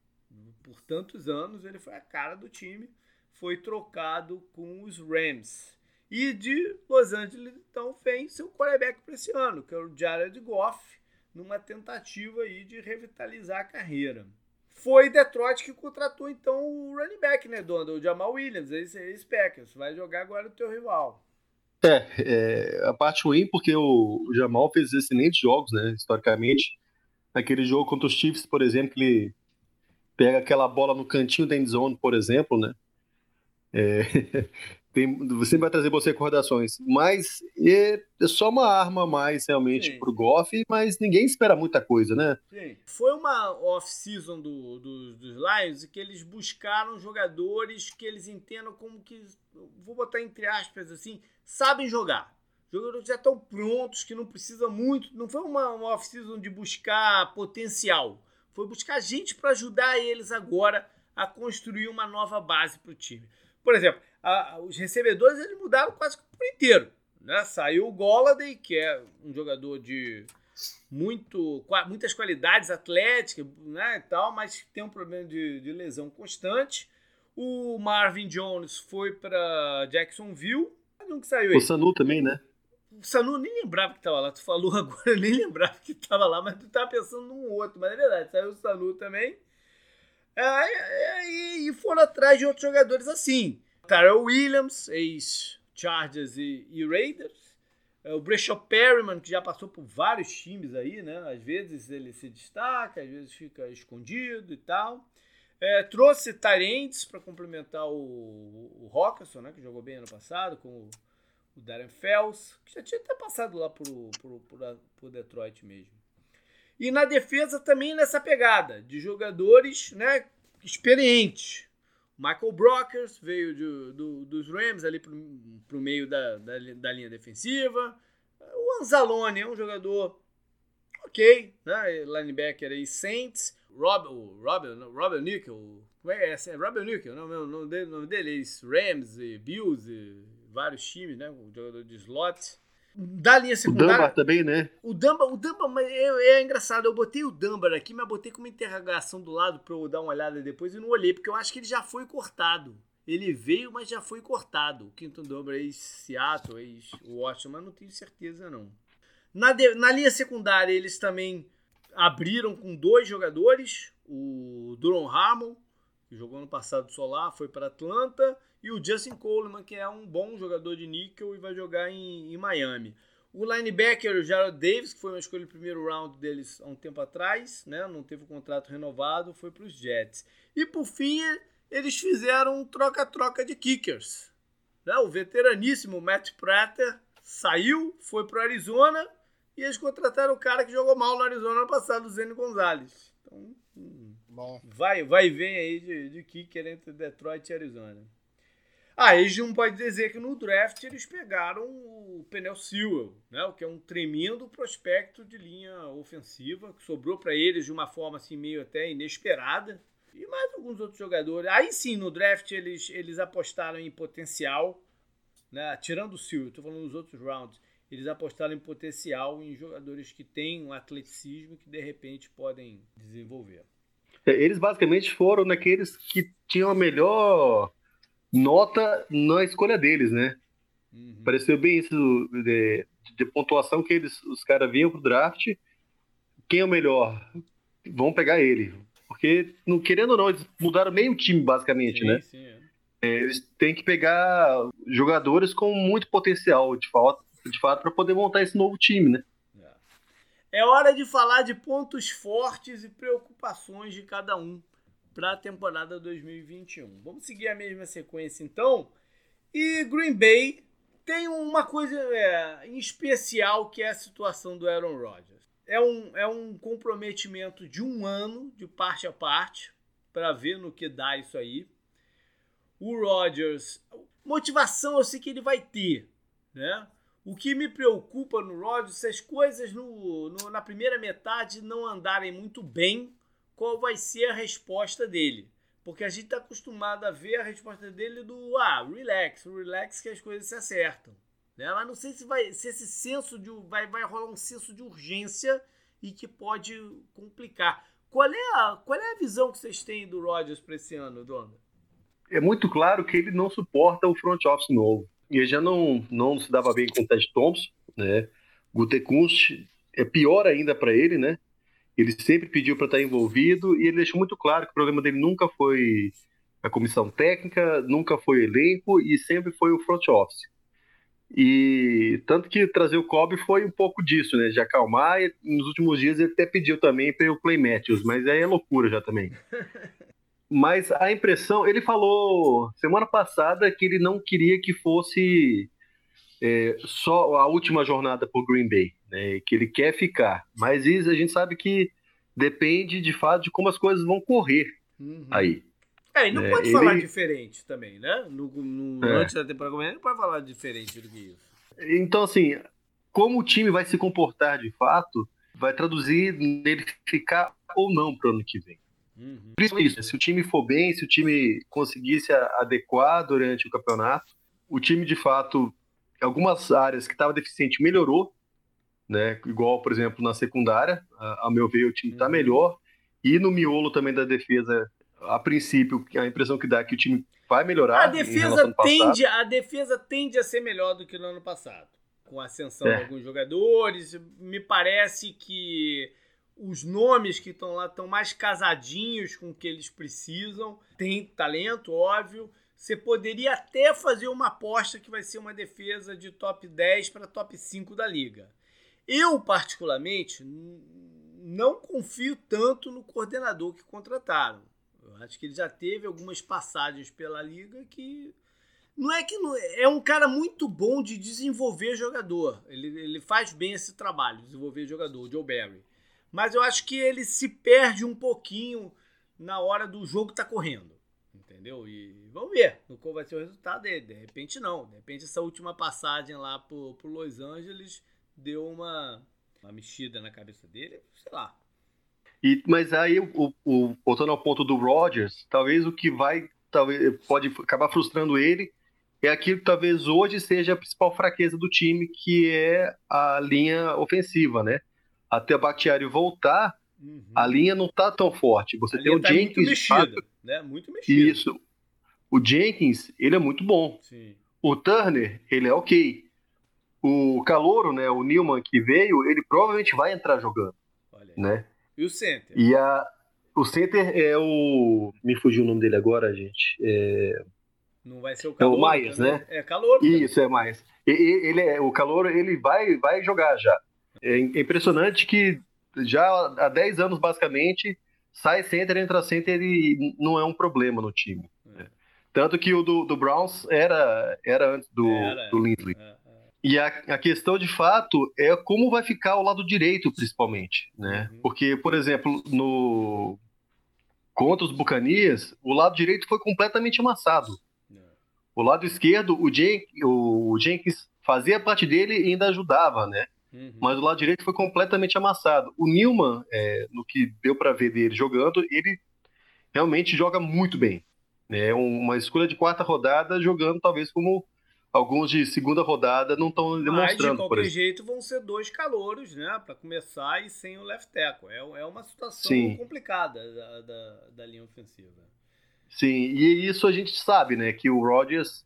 Por tantos anos ele foi a cara do time, foi trocado com os Rams. E de Los Angeles, então, vem seu quarterback para esse ano, que é o Jared Goff, numa tentativa aí de revitalizar a carreira foi Detroit que contratou então o running back, né, Donald? O Jamal Williams, esse, esse Packers. Vai jogar agora o teu rival. É, é, a parte ruim, porque o, o Jamal fez excelentes jogos, né, historicamente. Naquele jogo contra os Chiefs, por exemplo, ele pega aquela bola no cantinho da endzone, por exemplo, né? É, tem, você vai trazer você recordações, mas é, é, só uma arma a mais realmente Sim. pro Goff, mas ninguém espera muita coisa, né? Sim. Foi uma off-season do, do, dos Lions que eles buscaram jogadores que eles entendam como que, vou botar entre aspas assim, sabem jogar. Jogadores já estão prontos, que não precisa muito. Não foi uma, uma off-season de buscar potencial. Foi buscar gente para ajudar eles agora a construir uma nova base para o time. Por exemplo, a, os recebedores eles mudaram quase por inteiro. Né? Saiu o Golladay, que é um jogador de muito, muitas qualidades atléticas né, e tal, mas tem um problema de, de lesão constante. O Marvin Jones foi para Jacksonville. Um que saiu aí. O Sanu também, né? O Sanu nem lembrava que estava lá. Tu falou agora, eu nem lembrava que estava lá, mas tu estava pensando num outro. Mas é verdade, saiu o Sanu também. É, é, e foram atrás de outros jogadores assim. Tyrell Williams, ex-Chargers e, e, Raiders. É, o Breshao Perryman, que já passou por vários times aí, né? Às vezes ele se destaca, às vezes fica escondido e tal. É, trouxe Tarentes para complementar o, o Rockerson, né? Que jogou bem ano passado, com o, o Darren Fells, que já tinha até passado lá por, por Detroit mesmo. E na defesa também nessa pegada de jogadores né, experientes. Michael Brockers veio de, do, dos Rams ali para o meio da, da, da, linha defensiva. O Anzalone é um jogador ok, né? linebacker aí, Saints. Rob, o Robert, Robert Nickel, como é essa? É Robert Nickel, não, o nome dele, nome dele é Rams, e Bills, e vários times, né? O jogador de slot da linha secundária. O Dunbar também, né? O Dunbar, o Dunbar é, é, engraçado. Eu botei o Dunbar aqui, mas botei como interrogação do lado para eu dar uma olhada depois e não olhei, porque eu acho que ele já foi cortado. Ele veio, mas já foi cortado. O Quinton Dunbar ex-Seattle, ex-Washington, mas não tenho certeza não. Na, de, na linha secundária, eles também abriram com dois jogadores. O Duron Harmon, que jogou no passado solar, foi para Atlanta e o Justin Coleman, que é um bom jogador de níquel e vai jogar em, em Miami. O linebacker, o Gerald Davis, que foi uma escolha de primeiro round deles há um tempo atrás, né? não teve o contrato renovado, foi para os Jets. E por fim, eles fizeram um troca-troca de kickers. Né? O veteraníssimo Matt Prater saiu, foi para o Arizona e eles contrataram o cara que jogou mal no Arizona ano passado, o Zeno Gonzalez. Então, hum, Bom. vai, vai e vem aí de, de kicker entre Detroit e Arizona. Ah, eles não pode dizer que no draft eles pegaram o Penel Sewell, né, o que é um tremendo prospecto de linha ofensiva, que sobrou para eles de uma forma assim meio até inesperada. E mais alguns outros jogadores. Aí sim, no draft eles, eles apostaram em potencial, né, tirando o Sewell, estou falando nos outros rounds, eles apostaram em potencial em jogadores que têm um atleticismo que de repente podem desenvolver. É, eles basicamente foram naqueles que tinham a melhor nota na escolha deles, né? Uhum. Pareceu bem isso de, de, pontuação que eles, os caras vinham pro draft. Quem é o melhor? Vão pegar ele. Porque, não, querendo ou não, eles mudaram meio time, basicamente, sim, né? Sim, é. É, eles têm que pegar jogadores com muito potencial, de fato, de fato para poder montar esse novo time, né? É. é hora de falar de pontos fortes e preocupações de cada um para a temporada 2021. Vamos seguir a mesma sequência então. E Green Bay tem uma coisa é, em especial que é a situação do Aaron Rodgers. É um, é um comprometimento de um ano, de parte a parte, para ver no que dá isso aí. O Rodgers, motivação eu sei que ele vai ter, né? O que me preocupa no Rodgers, se as coisas no, no, na primeira metade não andarem muito bem, qual vai ser a resposta dele. Porque a gente está acostumado a ver a resposta dele do ah, relax, relax que as coisas se acertam. Né? Mas não sei se, vai, se esse senso de. Vai, vai rolar um senso de urgência e que pode complicar. Qual é a, qual é a visão que vocês têm do Rodgers para esse ano, Dona? É muito claro que ele não suporta o front office novo. Ele já não, não se dava bem com o Ted Thompson, né? Gutekunst é pior ainda para ele, né? Ele sempre pediu para estar envolvido e ele deixou muito claro que o problema dele nunca foi a comissão técnica, nunca foi o elenco e sempre foi o front office. E tanto que trazer o Kobe foi um pouco disso, né? De acalmar. E nos últimos dias ele até pediu também para o Play Matthews, mas aí é loucura já também. mas a impressão, ele falou semana passada que ele não queria que fosse é, só a última jornada por Green Bay, né, que ele quer ficar. Mas isso a gente sabe que depende de fato de como as coisas vão correr uhum. aí. É, e não é, pode ele... falar diferente também, né? No, no é. Antes da temporada ele não pode falar diferente do que isso. Então, assim, como o time vai se comportar de fato, vai traduzir nele ficar ou não para o ano que vem. Uhum. Principalmente isso, se o time for bem, se o time conseguir se adequar durante o campeonato, o time de fato, algumas áreas que estava deficiente melhorou, né? Igual, por exemplo, na secundária, a, a meu ver, o time está uhum. melhor. E no miolo também da defesa, a princípio, a impressão que dá é que o time vai melhorar. A defesa tende, a defesa tende a ser melhor do que no ano passado. Com a ascensão é. de alguns jogadores, me parece que os nomes que estão lá estão mais casadinhos com o que eles precisam. Tem talento, óbvio. Você poderia até fazer uma aposta que vai ser uma defesa de top 10 para top 5 da liga. Eu, particularmente, não confio tanto no coordenador que contrataram. Eu acho que ele já teve algumas passagens pela liga que não é que não, é um cara muito bom de desenvolver jogador. Ele, ele faz bem esse trabalho, desenvolver jogador, o Joe Barry. Mas eu acho que ele se perde um pouquinho na hora do jogo tá correndo. Entendeu? E vamos ver qual vai ser o resultado dele. De repente não. De repente essa última passagem lá pro, pro Los Angeles deu uma, uma mexida na cabeça dele, sei lá. E, mas aí, o, o, voltando ao ponto do Rodgers, talvez o que vai, talvez pode acabar frustrando ele é aquilo que talvez hoje seja a principal fraqueza do time, que é a linha ofensiva, né? Até o Bakhtiari voltar, uhum. a linha não tá tão forte. Você a tem o tá Jenkins. Muito mexida, né? Muito mexida. Isso. O Jenkins, ele é muito bom. Sim. O Turner, ele é ok. O Calouro, né, o Newman que veio, ele provavelmente vai entrar jogando, né? E o center? E a, o center é o... Me fugiu o nome dele agora, gente. É... Não vai ser o Calouro. É o Maias, né? É Calouro. Isso, é Maias. Ele é, o Calouro, ele vai, vai jogar já. É impressionante que já há 10 anos, basicamente, sai center, entra center e não é um problema no time. É. Tanto que o do, do Browns era, era antes do, era, do Lindley. É. E a, a, questão de fato é como vai ficar o lado direito, principalmente, né? Uhum. Porque, por exemplo, no contra os Bucanias, o lado direito foi completamente amassado. É. O lado esquerdo, o, Jen, o Jenkins fazia parte dele e ainda ajudava, né? Uhum. Mas o lado direito foi completamente amassado. O Newman, é, no que deu para ver dele jogando, ele realmente joga muito bem. É uma escolha de quarta rodada jogando talvez como alguns de segunda rodada não estão demonstrando. Mas de qualquer jeito vão ser dois calouros, né, para começar e sem o left tackle. É, é uma situação Sim. complicada da, da, da, linha ofensiva. Sim, e isso a gente sabe, né, que o Rodgers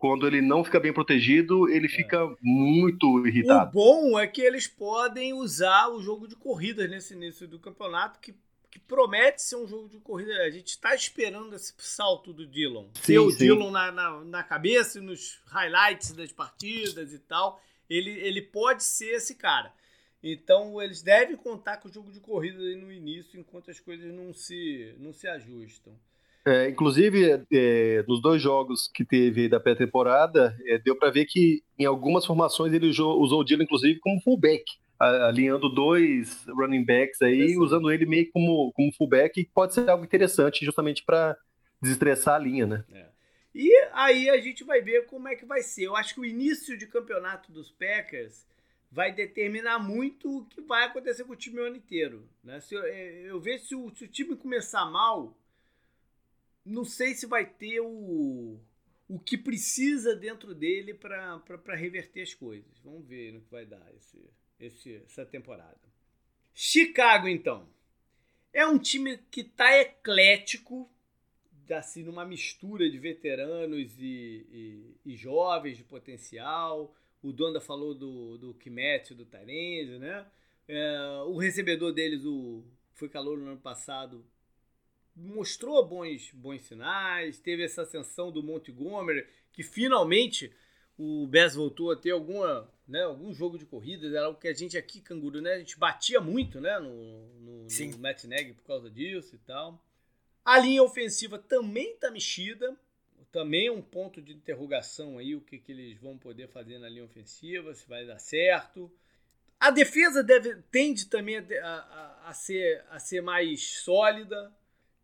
quando ele não fica bem protegido, ele é. fica muito irritado. O bom é que eles podem usar o jogo de corridas nesse início do campeonato, que que promete ser um jogo de corrida. A gente está esperando esse salto do Dillon. Sim, ter o sim. Dillon na, na, na, cabeça e nos highlights das partidas e tal. Ele, ele pode ser esse cara. Então eles devem contar com o jogo de corrida no início, enquanto as coisas não se, não se ajustam. É, inclusive, é, nos dois jogos que teve da pré-temporada, é, deu para ver que em algumas formações ele usou, usou o Dillon, inclusive, como fullback alinhando dois running backs aí, usando ele meio como, como fullback, que pode ser algo interessante justamente para desestressar a linha, né? É. E aí a gente vai ver como é que vai ser. Eu acho que o início de campeonato dos Packers vai determinar muito o que vai acontecer com o time o ano inteiro. Né? Se eu, é, eu vejo se o, se o time começar mal, não sei se vai ter o, o que precisa dentro dele para reverter as coisas. Vamos ver no que vai dar esse, esse, essa temporada. Chicago, então. É um time que tá eclético, assim, numa mistura de veteranos e, e, e jovens de potencial. O Donda falou do, do Kimet, do Tarenzo, né? É, o recebedor deles, o foi calor no ano passado, mostrou bons, bons sinais. Teve essa ascensão do Montgomery, que finalmente o Bess voltou a ter alguma, né, algum jogo de corridas, era o que a gente aqui, Canguru, né, a gente batia muito, né, no, no, Sim. no Matt Neg por causa disso e tal. A linha ofensiva também tá mexida, também é um ponto de interrogação aí, o que, que eles vão poder fazer na linha ofensiva, se vai dar certo. A defesa deve, tende também a, a, a, ser, a ser mais sólida.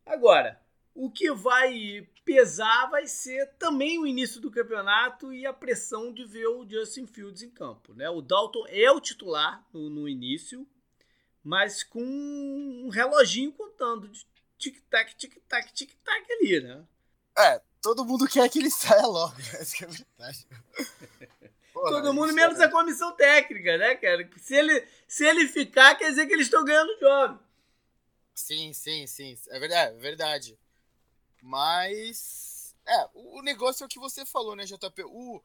Agora, o que vai pesar vai ser também o início do campeonato e a pressão de ver o Justin Fields em campo. Né? O Dalton é o titular no, no início, mas com um reloginho contando de tic-tac, tic-tac, tic-tac ali, né? É, todo mundo quer que ele saia logo, essa é a verdade. Porra, todo mundo menos é... a comissão técnica, né, cara? Se ele, se ele ficar, quer dizer que eles estão ganhando o jogo. Sim, sim, sim. É verdade, é verdade. Mas. É, o negócio é o que você falou, né, JP? O,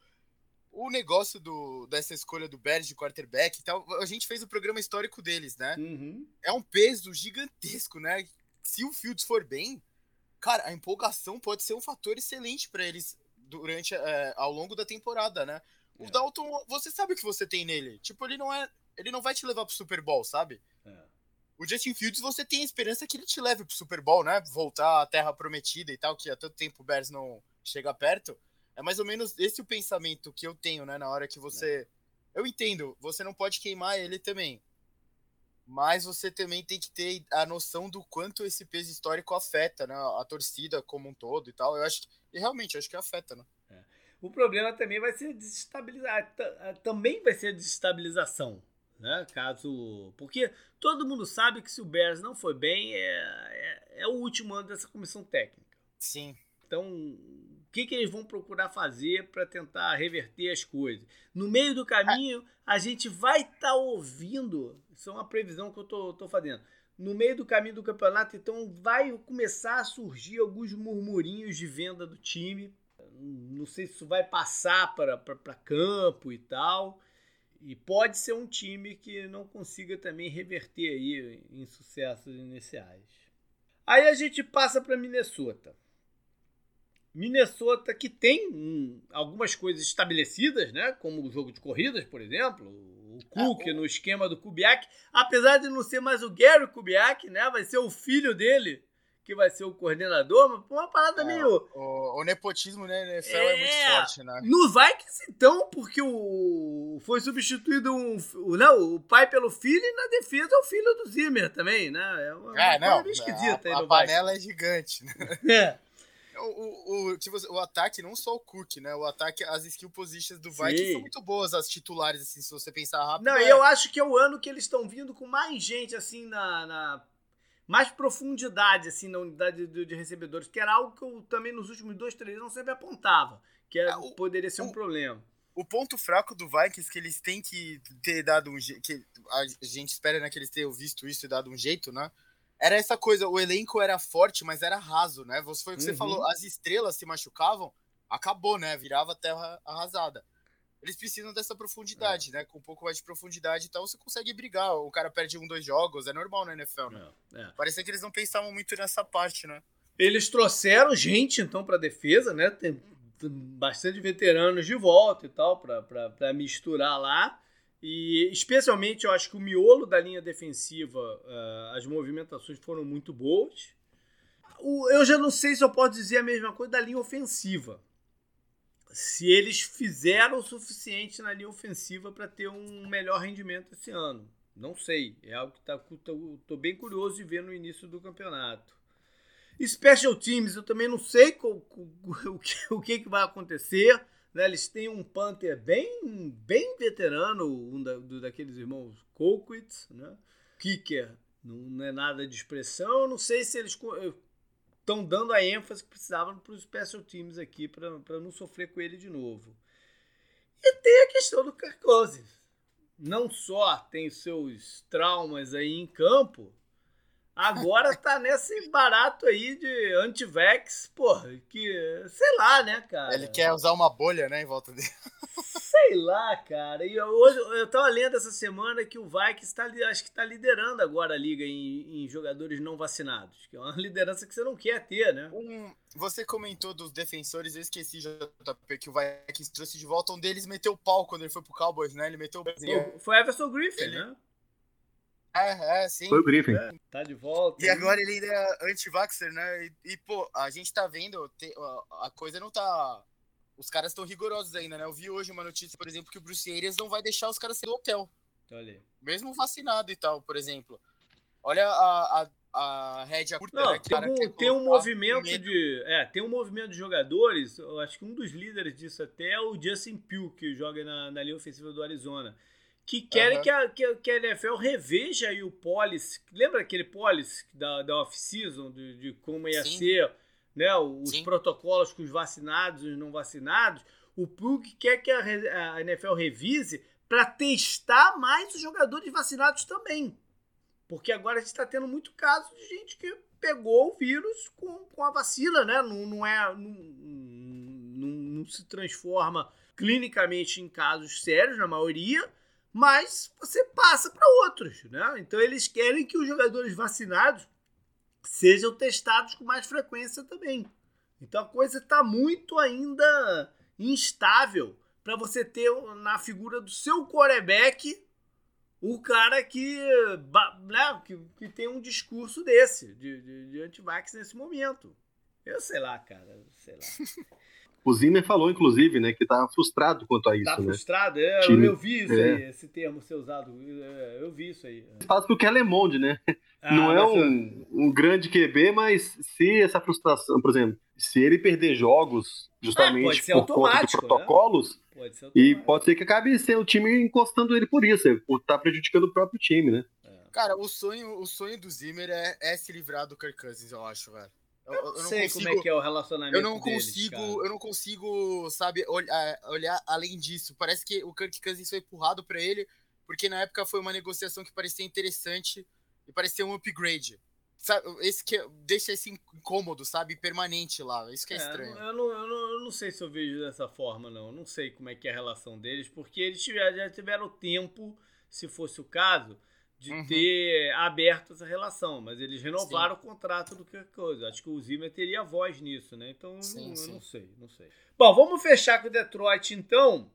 o negócio do, dessa escolha do Bears de quarterback e tal, a gente fez o programa histórico deles, né? Uhum. É um peso gigantesco, né? Se o Fields for bem, cara, a empolgação pode ser um fator excelente para eles durante é, ao longo da temporada, né? O é. Dalton, você sabe o que você tem nele. Tipo, ele não é, ele não vai te levar pro Super Bowl, sabe? É o Justin Fields você tem a esperança que ele te leve pro Super Bowl, né? Voltar à Terra Prometida e tal, que há tanto tempo o Bears não chega perto. É mais ou menos esse o pensamento que eu tenho, né? Na hora que você. É. Eu entendo, você não pode queimar ele também. Mas você também tem que ter a noção do quanto esse peso histórico afeta, né? A torcida como um todo e tal. Eu acho que. E realmente, eu acho que afeta, né? É. O problema também vai ser desestabilizar. Também vai ser a desestabilização né? Caso. Porque todo mundo sabe que se o Bears não for bem, é, é, é o último ano dessa comissão técnica. Sim. Então, o que, que eles vão procurar fazer para tentar reverter as coisas? No meio do caminho, a gente vai estar tá ouvindo. Isso é uma previsão que eu tô, tô fazendo. No meio do caminho do campeonato, então vai começar a surgir alguns murmurinhos de venda do time. Não sei se isso vai passar para campo e tal. E pode ser um time que não consiga também reverter aí em sucessos iniciais. Aí a gente passa para Minnesota. Minnesota que tem hum, algumas coisas estabelecidas, né? Como o jogo de corridas, por exemplo, o Cook ah, no esquema do Kubiak, apesar de não ser mais o Gary Kubiak, né? Vai ser o filho dele que vai ser o coordenador, mas uma parada é, meio. O, o, nepotismo, né, NFL é, é, muito forte, né? No Vikings, então, porque o foi substituído um, o, não, o pai pelo filho e na defesa o filho do Zimmer também, né? É, uma, é não, esquisita a, aí no a panela é gigante, né? É. O, o, o, tipo, o ataque, não só o Cook, né? O ataque, as skill positions do Vikings são muito boas, as titulares, assim, se você pensar rápido. Não, é... eu acho que é o ano que eles estão vindo com mais gente, assim, na, na mais profundidade assim na unidade de, de, recebedores, que era algo que eu também nos últimos dois, três anos sempre apontava, que era, é, o, poderia ser o, um problema. O ponto fraco do Vikings que eles têm que ter dado um jeito, que a gente espera né, que eles tenham visto isso e dado um jeito, né? Era essa coisa, o elenco era forte, mas era raso, né? Você foi o que uhum. você falou, as estrelas se machucavam, acabou, né? Virava terra arrasada eles precisam dessa profundidade, é. né? Com um pouco mais de profundidade e tal, você consegue brigar. O cara perde um, dois jogos, é normal na NFL, né? É, é. Parecia que eles não pensavam muito nessa parte, né? Eles trouxeram gente, então, pra defesa, né? Tem bastante veteranos de volta e tal, para misturar lá. E especialmente eu acho que o miolo da linha defensiva, uh, as movimentações foram muito boas. O, eu já não sei se eu posso dizer a mesma coisa da linha ofensiva se eles fizeram o suficiente na linha ofensiva para ter um melhor rendimento esse ano. Não sei. É algo que tá, tô, bem curioso de ver no início do campeonato. Special Teams, eu também não sei o, que, o que, vai acontecer. Né? Eles têm um punter bem, bem veterano, um da, do, daqueles irmãos Colquitt. Né? Kicker não é nada de expressão. Eu não sei se eles estão dando a ênfase que precisavam para os special teams aqui, para não sofrer com ele de novo. E tem a questão do Kirk Cousins. Não só tem seus traumas aí em campo, agora tá nesse barato aí de anti-vax, porra, que sei lá, né, cara? Ele quer usar uma bolha, né, em volta dele. Sei lá, cara. E hoje eu tava lendo essa semana que o Vikings está, acho que está liderando agora a liga em, em, jogadores não vacinados, que é uma liderança que você não quer ter, né? Um, você comentou dos defensores, eu esqueci JP que o Vikings trouxe de volta, um deles meteu o pau quando ele foi pro Cowboys, né? Ele meteu o Foi Everson Griffin, ele... né? É, é, sim. Foi o Griffin. É, tá de volta. E agora ele ainda é anti-vaxxer, né? E, e, pô, a gente tá vendo, te, a, a coisa não tá os caras estão rigorosos ainda, né? Eu vi hoje uma notícia, por exemplo, que o Bruce Arias não vai deixar os caras sair do hotel. Olha. Mesmo vacinado e tal, por exemplo. Olha a, a, a rédea curta, Não, né? tem, um, quer tem um movimento medo. de. É, tem um movimento de jogadores. Eu acho que um dos líderes disso até é o Justin Pugh, que joga na, na linha ofensiva do Arizona. Que querem Aham. que, a, que, que a NFL reveja aí o policy. Lembra aquele policy da, da off-season, de, de como ia Sim. ser né, os Sim. protocolos com os vacinados e os não vacinados? O Pugh quer que a, a NFL revise para testar mais os jogadores vacinados também. Porque agora a gente está tendo muito caso de gente que pegou o vírus com, com a vacina, né? Não, não é. Não, não, não se transforma clinicamente em casos sérios, na maioria, mas você passa para outros, né? Então eles querem que os jogadores vacinados sejam testados com mais frequência também. Então a coisa está muito ainda instável para você ter na figura do seu quarterback o cara que, né, que, que tem um discurso desse, de, de, de anti-vax nesse momento. Eu sei lá, cara, sei lá. O Zimmer falou, inclusive, né, que tá frustrado quanto a isso, Tá né? frustrado? É, eu, Time- eu vi isso é. aí, esse termo ser usado. é, Eu vi isso aí. Faz porque é Le Monde, né? Ah, não é um, um grande QB, mas se essa frustração, por exemplo, se ele perder jogos É, justamente pode ser por conta de né? protocolos, Pode ser e pode ser que acabe sendo o time encostando ele por isso, por estar prejudicando o próprio time, né? Cara, o sonho, o sonho do Zimmer é, é se livrar do Kirk Cousins, eu acho, velho. Eu, Eu não sei como é que é o relacionamento Eu não deles, consigo, cara. eu não consigo, sabe, olhar, olhar além disso. Parece que o Kirk Cousins foi empurrado pra ele, porque na época foi uma negociação que parecia interessante e parecia um upgrade. Sabe, esse que deixa esse incômodo, sabe, permanente lá. Isso que é, É, estranho. Eu não, eu, não, eu não sei se eu vejo dessa forma, não. Eu não sei como é que é a relação deles, porque eles já tiveram tempo, se fosse o caso, de Uhum. ter aberto essa relação. Mas eles renovaram o contrato do Kirk Cousins. Acho que o Zimmer teria voz nisso, né? Então eu Sim, não, sim. não sei, não sei. Bom, vamos fechar com o Detroit, então.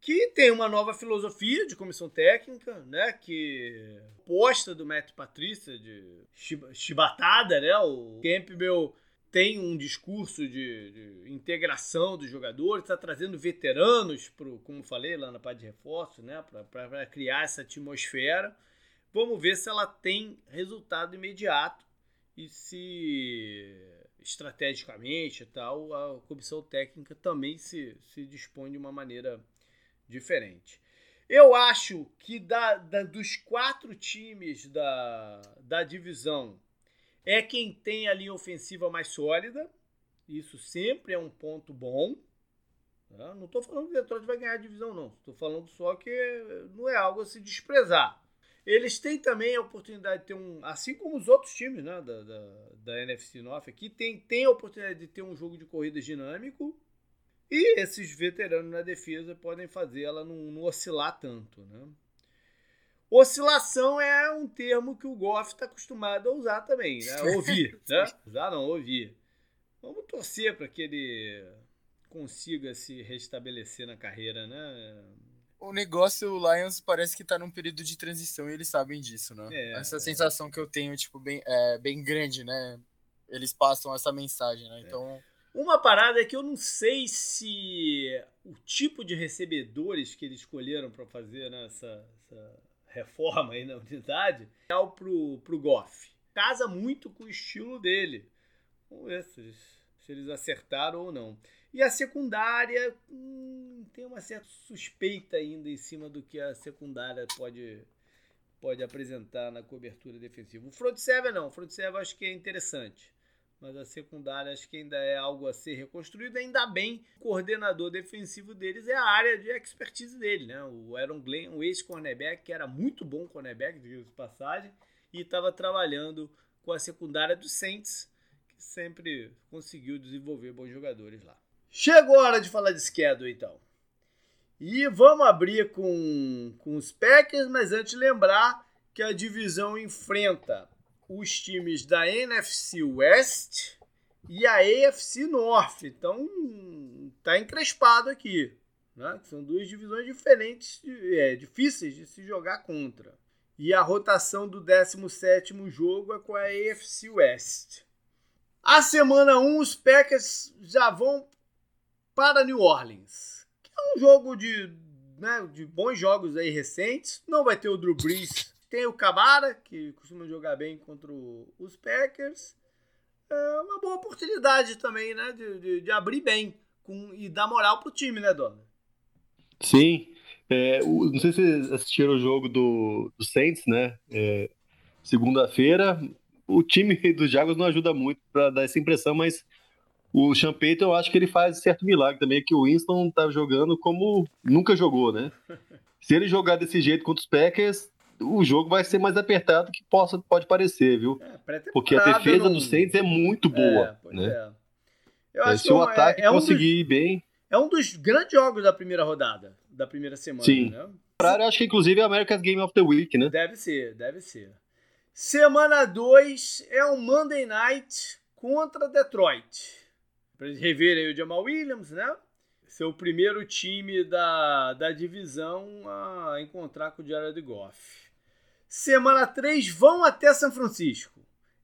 Que tem uma nova filosofia de comissão técnica, né? Que oposta do Matt Patrícia, de chiba- chibatada, né? O Campbell tem um discurso de, de integração dos jogadores, está trazendo veteranos, pro, como falei lá na parte de reforço, né, para criar essa atmosfera. Vamos ver se ela tem resultado imediato e se estrategicamente tal a comissão técnica também se, se dispõe de uma maneira diferente. Eu acho que da, da- dos quatro times da, da divisão é quem tem a linha ofensiva mais sólida. Isso sempre é um ponto bom. tá? Não estou falando que o Detroit vai ganhar a divisão, não. Estou falando só que não é algo a se desprezar. Eles têm também a oportunidade de ter um. Assim como os outros times né, da, da, da NFC North aqui, tem, tem a oportunidade de ter um jogo de corridas dinâmico. E esses veteranos na defesa podem fazer ela não, não oscilar tanto. Né? Oscilação é um termo que o Goff está acostumado a usar também, né? Ouvir, né? Usar não, ouvir. Vamos torcer para que ele consiga se restabelecer na carreira, né? O negócio, o Lions parece que tá num período de transição e eles sabem disso, né? É, essa é. sensação que eu tenho, tipo, bem, é, bem grande, né? Eles passam essa mensagem, É. né? Então, Uma parada é que eu não sei se o tipo de recebedores que eles escolheram para fazer né, essa, essa reforma aí na unidade é o pro, pro Goff. Casa muito com o estilo dele. Vamos ver se eles acertaram ou não. E a secundária hum, tem uma certa suspeita ainda em cima do que a secundária pode, pode apresentar na cobertura defensiva. O front seven não, o front seven acho que é interessante mas a secundária acho que ainda é algo a ser reconstruído. Ainda bem, o coordenador defensivo deles é a área de expertise dele, né? O Aaron Glenn, o ex-cornerback, que era muito bom cornerback, diga de passagem, e estava trabalhando com a secundária do Saints, que sempre conseguiu desenvolver bons jogadores lá. Chegou a hora de falar de schedule, então. E vamos abrir com, com os Packers, mas antes lembrar que a divisão enfrenta os times da NFC West e a AFC North. Então, tá encrespado aqui. Né? São duas divisões diferentes, é, difíceis de se jogar contra. E a rotação do 17º jogo é com a AFC West. A semana 1, os Packers já vão para New Orleans. Que é um jogo de, né, de bons jogos aí recentes. Não vai ter o Drew Brees tem o Camara, que costuma jogar bem contra os Packers. É uma boa oportunidade também, né? De, de, de abrir bem com, e dar moral pro time, né, Dona? Sim. É, o, não sei se vocês assistiram o jogo do, do Saints, né? É, Segunda-feira. O time dos Jaguars não ajuda muito para dar essa impressão, mas o Payton, eu acho que ele faz certo milagre também, que o Winston tá jogando como nunca jogou, né? Se ele jogar desse jeito contra os Packers, o jogo vai ser mais apertado que possa, pode parecer, viu? É, Porque a defesa não... do Saints é muito boa, é, né? É. Eu é, acho se o é, ataque é conseguir um dos, ir bem... É um dos grandes jogos da primeira rodada, da primeira semana, Sim. né? Eu acho que inclusive é America's Game of the Week, né? Deve ser, deve ser. Semana 2 é um Monday Night contra Detroit. Para rever aí o Jamal Williams, né? Ser o primeiro time da, da divisão a encontrar com o Jared Goff. Semana 3 vão até São Francisco.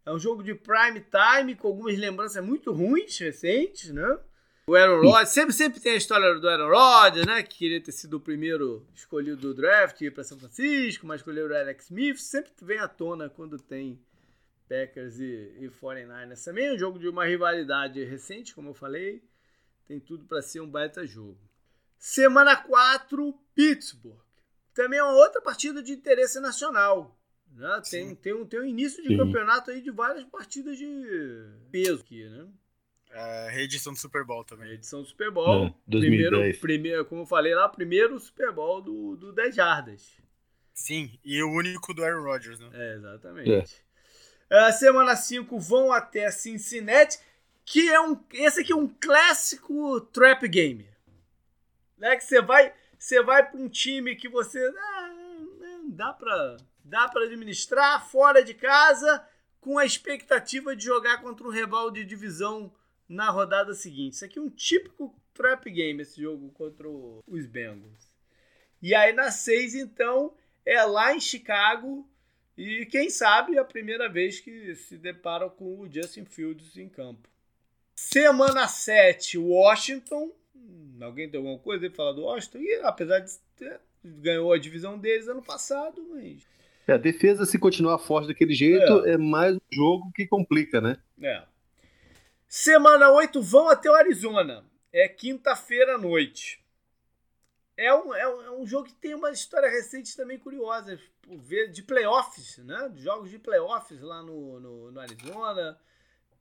É um jogo de prime time com algumas lembranças muito ruins recentes, né? O Aaron Rodgers, sempre, sempre tem a história do Aaron Rodgers, né? Que queria ter sido o primeiro escolhido do draft para São Francisco, mas escolheu o Alex Smith. Sempre vem à tona quando tem Packers e, e 49ers também. É um jogo de uma rivalidade recente, como eu falei. Tem tudo para ser um baita jogo. Semana 4, Pittsburgh. Também é uma outra partida de interesse nacional. Né? Tem, tem, um, tem um início de Sim. campeonato aí de várias partidas de peso aqui, né? É, reedição do Super Bowl também. Reedição do Super Bowl. É, primeiro, primeiro, como eu falei lá, primeiro Super Bowl do, do 10 Jardas. Sim, e o único do Aaron Rodgers, né? É, exatamente. É. Uh, semana 5 vão até Cincinnati, que é um. Esse aqui é um clássico trap game. Né? Que você vai. Você vai para um time que você. Ah, dá para dá administrar fora de casa com a expectativa de jogar contra um rival de divisão na rodada seguinte. Isso aqui é um típico trap game, esse jogo contra os Bengals. E aí na 6, então, é lá em Chicago. E quem sabe a primeira vez que se deparam com o Justin Fields em campo. Semana 7, Washington. Hum, alguém tem alguma coisa para falar do Washington? E apesar de ter, ganhou a divisão deles ano passado, mas. É, a defesa, se continuar forte daquele jeito, é, é mais um jogo que complica, né? É. Semana 8 vão até o Arizona. É quinta-feira à noite. É um, é, um, é um jogo que tem uma história recente também curiosa. De playoffs, né? De jogos de playoffs lá no, no, no, Arizona.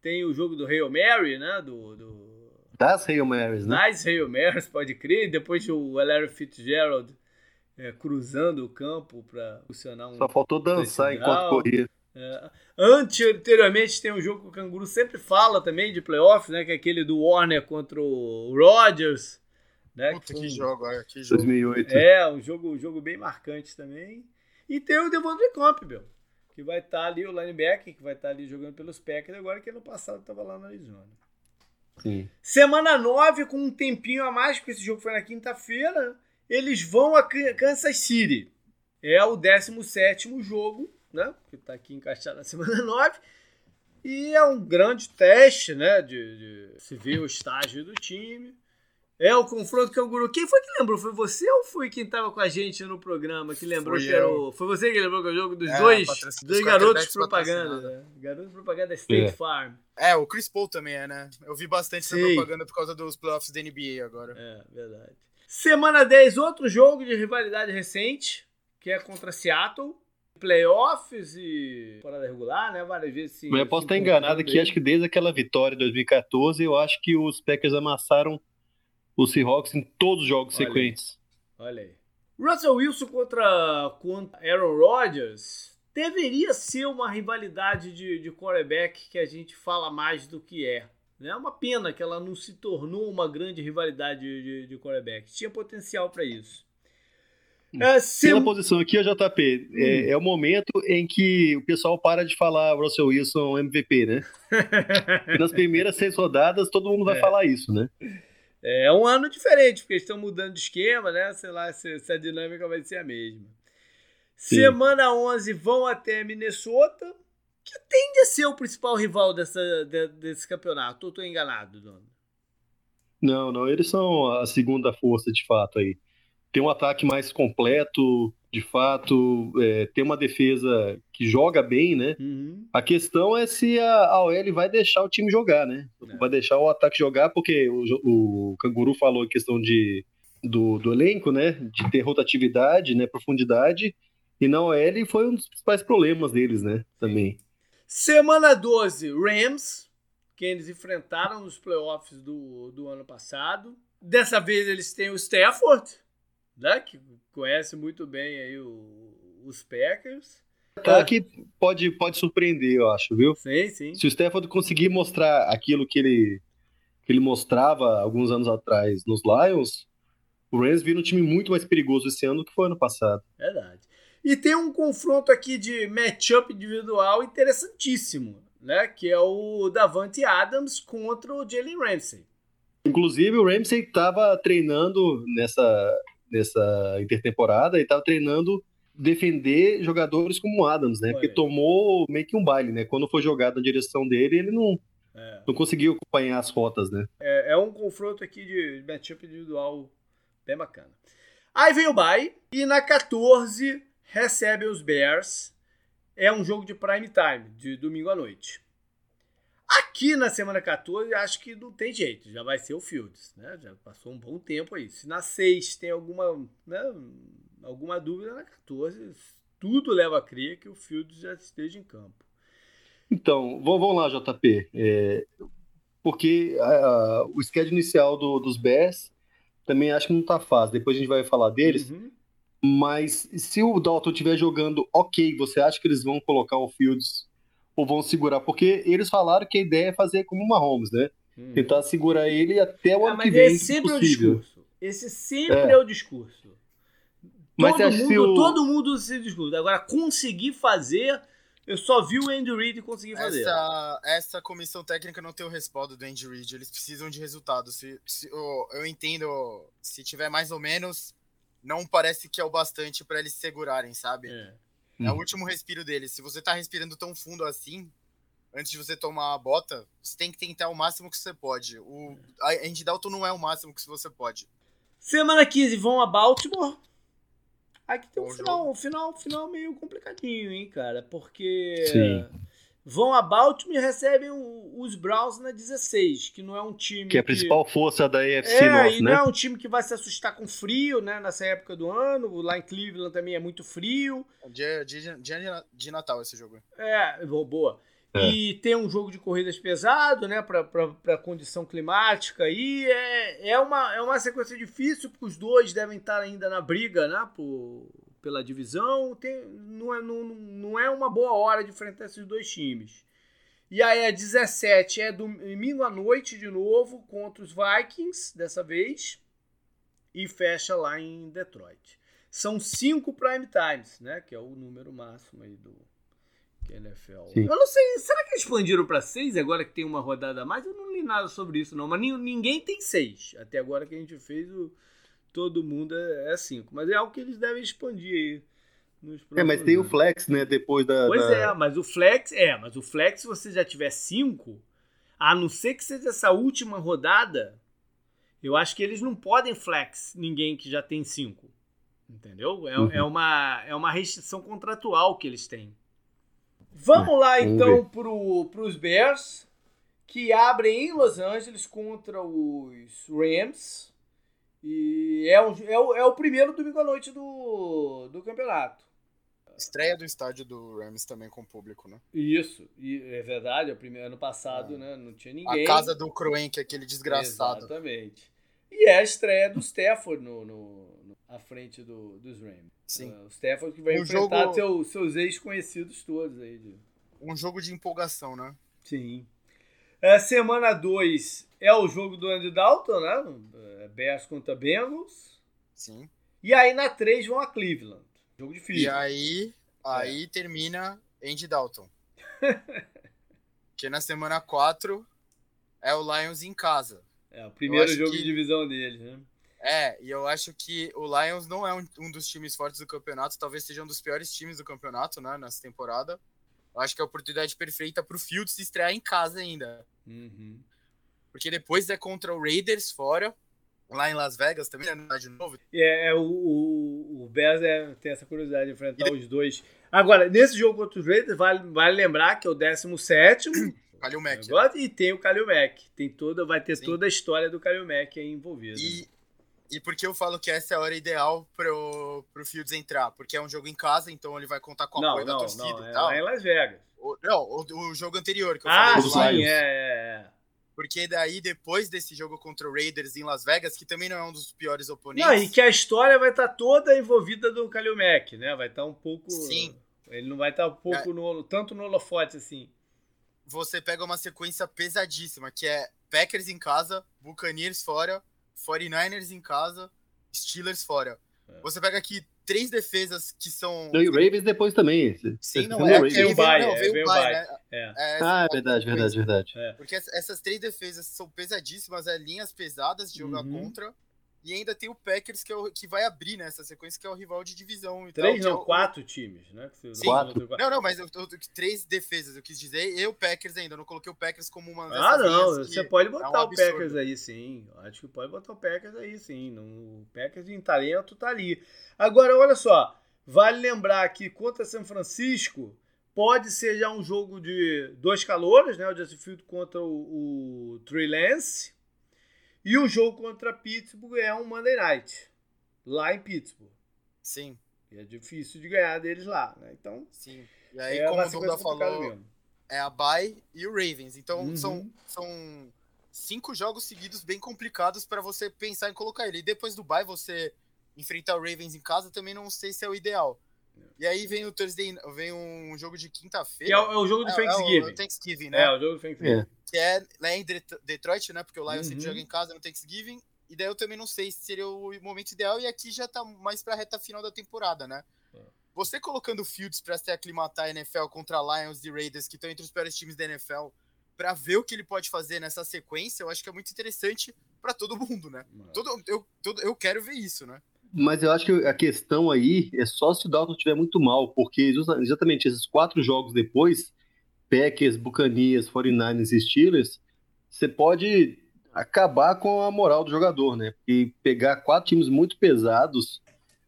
Tem o jogo do Hail Mary, né? Do, do... Das Hail Marys, né? Das Hail Marys, pode crer. Depois o Larry Fitzgerald é, cruzando o campo para funcionar um. Só faltou dançar enquanto corria. É. Anteriormente tem um jogo que o Canguru sempre fala também de playoffs, né? Que é aquele do Warner contra o Rodgers. Né? Puta, que, jogo, olha, que jogo. 2008. É, um jogo, um jogo bem marcante também. E tem o Devondre Campbell, que vai estar tá ali, o linebacker, que vai estar tá ali jogando pelos Packers, agora que ano passado estava lá na Arizona. Sim. Semana 9, com um tempinho a mais, porque esse jogo foi na quinta-feira, eles vão a Kansas City. É o 17 jogo né? Que está aqui encaixado na semana 9. E é um grande teste, né? De, de, se ver o estágio do time. É o confronto canguru. Quem foi que lembrou? Foi você ou foi quem estava com a gente no programa que lembrou foi que era o. Foi você que lembrou que era o jogo dos é, dois, dois garotos propaganda. Né? Garotos propaganda State é. Farm. É, o Chris Paul também é, né? Eu vi bastante essa propaganda por causa dos playoffs da NBA agora. É, verdade. Semana 10, outro jogo de rivalidade recente, que é contra Seattle playoffs e temporada regular, né? Várias vezes sim. Mas eu posso estar enganado aqui, acho que desde aquela vitória de 2014, eu acho que os Packers amassaram os Seahawks em todos os jogos Olha sequentes. Aí. Olha aí. Russell Wilson contra, contra Aaron Rodgers deveria ser uma rivalidade de, de quarterback que a gente fala mais do que é. É uma pena que ela não se tornou uma grande rivalidade de, de, de quarterback. Tinha potencial para isso. É, se... Pela posição aqui, JP, hum. é, é, o momento em que o pessoal para de falar Russell Wilson MVP, né? Nas primeiras seis rodadas, todo mundo vai é. falar isso, né? É um ano diferente, porque eles estão mudando de esquema, né? Sei lá se, se a dinâmica vai ser a mesma. Sim. Semana 11 vão até Minnesota, que tende a ser o principal rival dessa, de, desse campeonato. Ou estou enganado, dono? Não, não, eles são a segunda força de fato aí tem um ataque mais completo, de fato é, ter uma defesa que joga bem, né? Uhum. A questão é se a, a OL vai deixar o time jogar, né? É. Vai deixar o ataque jogar, porque o, o Canguru falou a questão de, do, do elenco, né? De ter rotatividade, né? Profundidade. E na OL foi um dos principais problemas deles, né? Também. Semana 12, Rams, que eles enfrentaram nos playoffs do, do ano passado. Dessa vez eles têm o Stafford, né, que conhece muito bem aí o- os Packers. Tá que pode, pode surpreender, eu acho, viu? Sim, sim. Se o Stafford conseguir mostrar aquilo que ele, que ele mostrava alguns anos atrás nos Lions, o Rams vira um time muito mais perigoso esse ano do que foi ano passado. Verdade. E tem um confronto aqui de matchup individual interessantíssimo, né? Que é o Davante Adams contra o Jalen Ramsey. Inclusive, o Ramsey estava treinando nessa, nessa intertemporada e estava treinando defender jogadores como o Adams, né? Olha Porque tomou meio que um baile, né? Quando foi jogado na direção dele, ele não, É. não conseguiu acompanhar as rotas, né? É, é um confronto aqui de matchup individual bem bacana. Aí vem o bye e na 14 recebe os Bears. É um jogo de prime time, de domingo à noite. Aqui na semana 14, acho que não tem jeito, já vai ser o Fields, né? Já passou um bom tempo aí. Se na 6 tem alguma, né, alguma dúvida, na 14 tudo leva a crer que o Fields já esteja em campo. Então, vamos lá, JP. É, porque ah, o schedule inicial do- dos Bears também acho que não tá fácil. Depois a gente vai falar deles. Uhum. Mas se o Dalton estiver jogando ok, você acha que eles vão colocar o Fields ou vão segurar? Porque eles falaram que a ideia é fazer como o Mahomes, né? Uhum. Tentar segurar ele até o Ah, ano que mas vem, esse se sempre é o discurso. Esse sempre É. é, o discurso. Mas todo, você acha que mundo, o- todo mundo usa esse discurso. Agora, conseguir fazer, eu só vi o Andy Reid conseguir fazer. Essa, essa comissão técnica não tem o respaldo do Andy Reid, eles precisam de resultados. Se, se- eu, eu entendo, se tiver mais ou menos, não parece que é o bastante pra eles segurarem, sabe? É. É o Hum. último respiro deles. Se você tá respirando tão fundo assim, antes de você tomar a bota, você tem que tentar o máximo que você pode. O a Andy Dalton não é o máximo que você pode. Semana 15 vão a Baltimore. Aqui tem um Bom final, um final, final meio complicadinho, hein, cara? Porque Sim. Vão a Baltimore e recebem o- os Browns na 16, que não é um time Que é a principal força da AFC É, North, e né? não é um time que vai se assustar com frio, né? Nessa época do ano. Lá em Cleveland também é muito frio. Dia, dia, dia de Natal esse jogo. É, bo- boa. É. E tem um jogo de corridas pesado, né? Pra condição climática aí. É, é, uma, é uma sequência difícil, porque os dois devem estar ainda na briga, né? Por, pela divisão. Tem, não, é, não, não é uma boa hora de enfrentar esses dois times. E aí a 17 é domingo à noite de novo contra os Vikings, dessa vez. E fecha lá em Detroit. São cinco prime times, né? Que é o número máximo aí do que NFL. Sim. Eu não sei, será que expandiram para seis agora que tem uma rodada a mais? Eu não li nada sobre isso, não. Mas nin- ninguém tem seis. Até agora que a gente fez, o, todo mundo é, é cinco. Mas é algo que eles devem expandir aí. Nos É, mas tem o flex, né? Depois da. Pois da- é, mas o flex é, mas o flex se você já tiver cinco, a não ser que seja essa última rodada, eu acho que eles não podem flex ninguém que já tem cinco, entendeu? É, Uhum. é uma é uma restrição contratual que eles têm. Vamos lá vamos então pro, pros Bears que abrem em Los Angeles contra os Rams e é, um, é, o, é o primeiro domingo à noite do, do campeonato. Estreia do estádio do Rams também com o público, né? Isso, e é verdade, o primeiro ano passado, É. né, não tinha ninguém. A casa do Kroenke, aquele desgraçado. Exatamente. E é a estreia do Stafford no, no- no- à frente do, dos Rams. Sim. É, o Stafford que vai Um enfrentar jogo- seu- seus ex-conhecidos todos aí. de- Um jogo de empolgação, né? Sim. É, semana 2 é o jogo do Andy Dalton, né? É, Bears contra Bengals. Sim. E aí na 3 vão a Cleveland. Jogo difícil. E aí, aí termina Andy Dalton. que na semana 4 é o Lions em casa. É o primeiro jogo que- de divisão deles, né? É, e eu acho que o Lions não é um, um dos times fortes do campeonato, talvez seja um dos piores times do campeonato, né, nessa temporada. Eu acho que é a oportunidade perfeita pro Fields se estrear em casa ainda. Uhum. Porque depois é contra o Raiders fora, lá em Las Vegas também, né? De novo. É, é o, o, o Bears é, tem essa curiosidade de enfrentar os dois. Agora, nesse jogo contra os Raiders, vale, vale lembrar que é o 17 Kalil Mack. Agora, né? E tem o Kalil Mack. Tem toda, vai ter Sim. toda a história do Kalil Mack aí envolvida. E, e por que eu falo que essa é a hora ideal pro, pro Fields entrar? Porque é um jogo em casa, então ele vai contar com o apoio não, da torcida não, e tal. É lá em Las Vegas. O, não, o, o, jogo anterior que eu ah, falei. Ah, sim, é, é, é. Porque daí, depois desse jogo contra o Raiders em Las Vegas, que também não é um dos piores oponentes. Não, e que a história vai estar tá toda envolvida do Kalil Mack, né? Vai estar tá um pouco. Sim. Ele não vai estar tá um pouco é. no, tanto no holofote assim. Você pega uma sequência pesadíssima, que é Packers em casa, Buccaneers fora, 49ers em casa, Steelers fora. É. Você pega aqui três defesas que são. Não, e Ravens depois também. Sim, não é. Veio o bye, é, veio o bye, né? É. É, ah, é verdade, verdade, verdade. É. Porque essas três defesas são pesadíssimas, é linhas pesadas de jogar uhum. contra. E ainda tem o Packers, que, é o, que vai abrir nessa sequência, que é o rival de divisão. Três, tal, não, é quatro times, né? Sim. Quatro. Não, não, mas eu, eu, três defesas, eu quis dizer. E o Packers ainda, eu não coloquei o Packers como uma Ah, não, você pode botar é um o Packers aí, sim. Acho que pode botar o Packers aí, sim. No, o Packers em talento tá ali. Agora, olha só. Vale lembrar que contra São Francisco pode ser já um jogo de dois calores, né? O Justin Field contra o, o Trey Lance e o jogo contra Pittsburgh é um Monday Night, lá em Pittsburgh. Sim. E é difícil de ganhar deles lá, né? Então. Sim. E aí, é como o Duda falou, mesmo. é a Bay e o Ravens. Então uhum. são, são cinco jogos seguidos bem complicados para você pensar em colocar ele. E depois do Bay você enfrentar o Ravens em casa também não sei se é o ideal. E aí vem o Thursday, vem um jogo de quinta-feira. Que é o, é o jogo do é, Thanksgiving. É o Thanksgiving, né? É, o jogo do Thanksgiving. É. Que é lá em Detroit, né? Porque o Lions uhum. sempre joga em casa no Thanksgiving. E daí eu também não sei se seria o momento ideal. E aqui já tá mais pra reta final da temporada, né? É. Você colocando Fields pra se aclimatar a NFL contra Lions e Raiders, que estão entre os piores times da NFL, para ver o que ele pode fazer nessa sequência, eu acho que é muito interessante para todo mundo, né? Todo, eu, todo, eu quero ver isso, né? Mas eu acho que a questão aí é só se o Dalton estiver muito mal, porque exatamente esses quatro jogos depois, Packers, Buccaneers, 49ers e Steelers, você pode acabar com a moral do jogador, né? E pegar quatro times muito pesados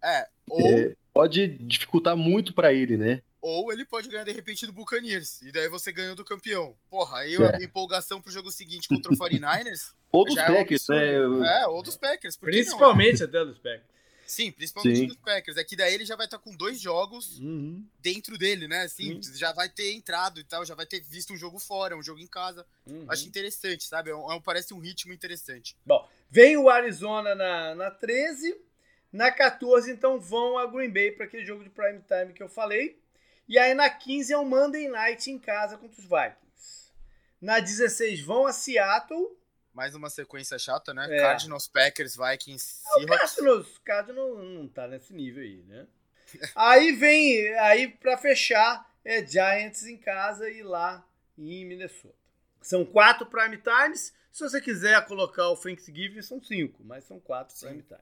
é, ou... é, pode dificultar muito para ele, né? Ou ele pode ganhar de repente do Buccaneers, e daí você ganhou do campeão. Porra, aí é. a empolgação pro jogo seguinte contra o 49ers. ou dos Packers, é um né? É, ou dos Packers. Principalmente até dos Packers. Sim, principalmente Sim. dos Packers. É que daí ele já vai estar com dois jogos uhum. dentro dele, né? Assim, uhum. já vai ter entrado e tal, já vai ter visto um jogo fora, um jogo em casa. Uhum. Acho interessante, sabe? É um, é parece um ritmo interessante. Bom, vem o Arizona na, na 13. Na 14, então, vão a Green Bay para aquele jogo de prime time que eu falei. E aí na 15 é o Monday Night em casa contra os Vikings. Na 16 vão a Seattle mais uma sequência chata, né? É. Cardinals, Packers, Vikings, Seahawks. O Cardinals, Cardinals não tá nesse nível aí, né? aí vem, aí para fechar, é Giants em casa e lá em Minnesota. São quatro prime times. Se você quiser colocar o Thanksgiving, são cinco, mas são quatro Sim. prime times.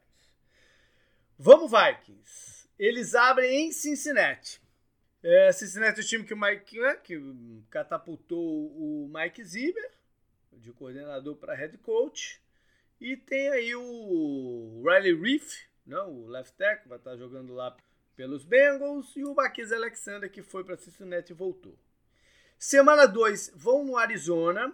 Vamos, Vikings. Eles abrem em Cincinnati. É, Cincinnati é o time que o Mike, né, que catapultou o Mike Zimmer de coordenador para head coach. E tem aí o Riley Reef, né, o left tackle, vai estar jogando lá pelos Bengals. E o Marquise Alexander, que foi para Cincinnati e voltou. Semana 2, vão no Arizona.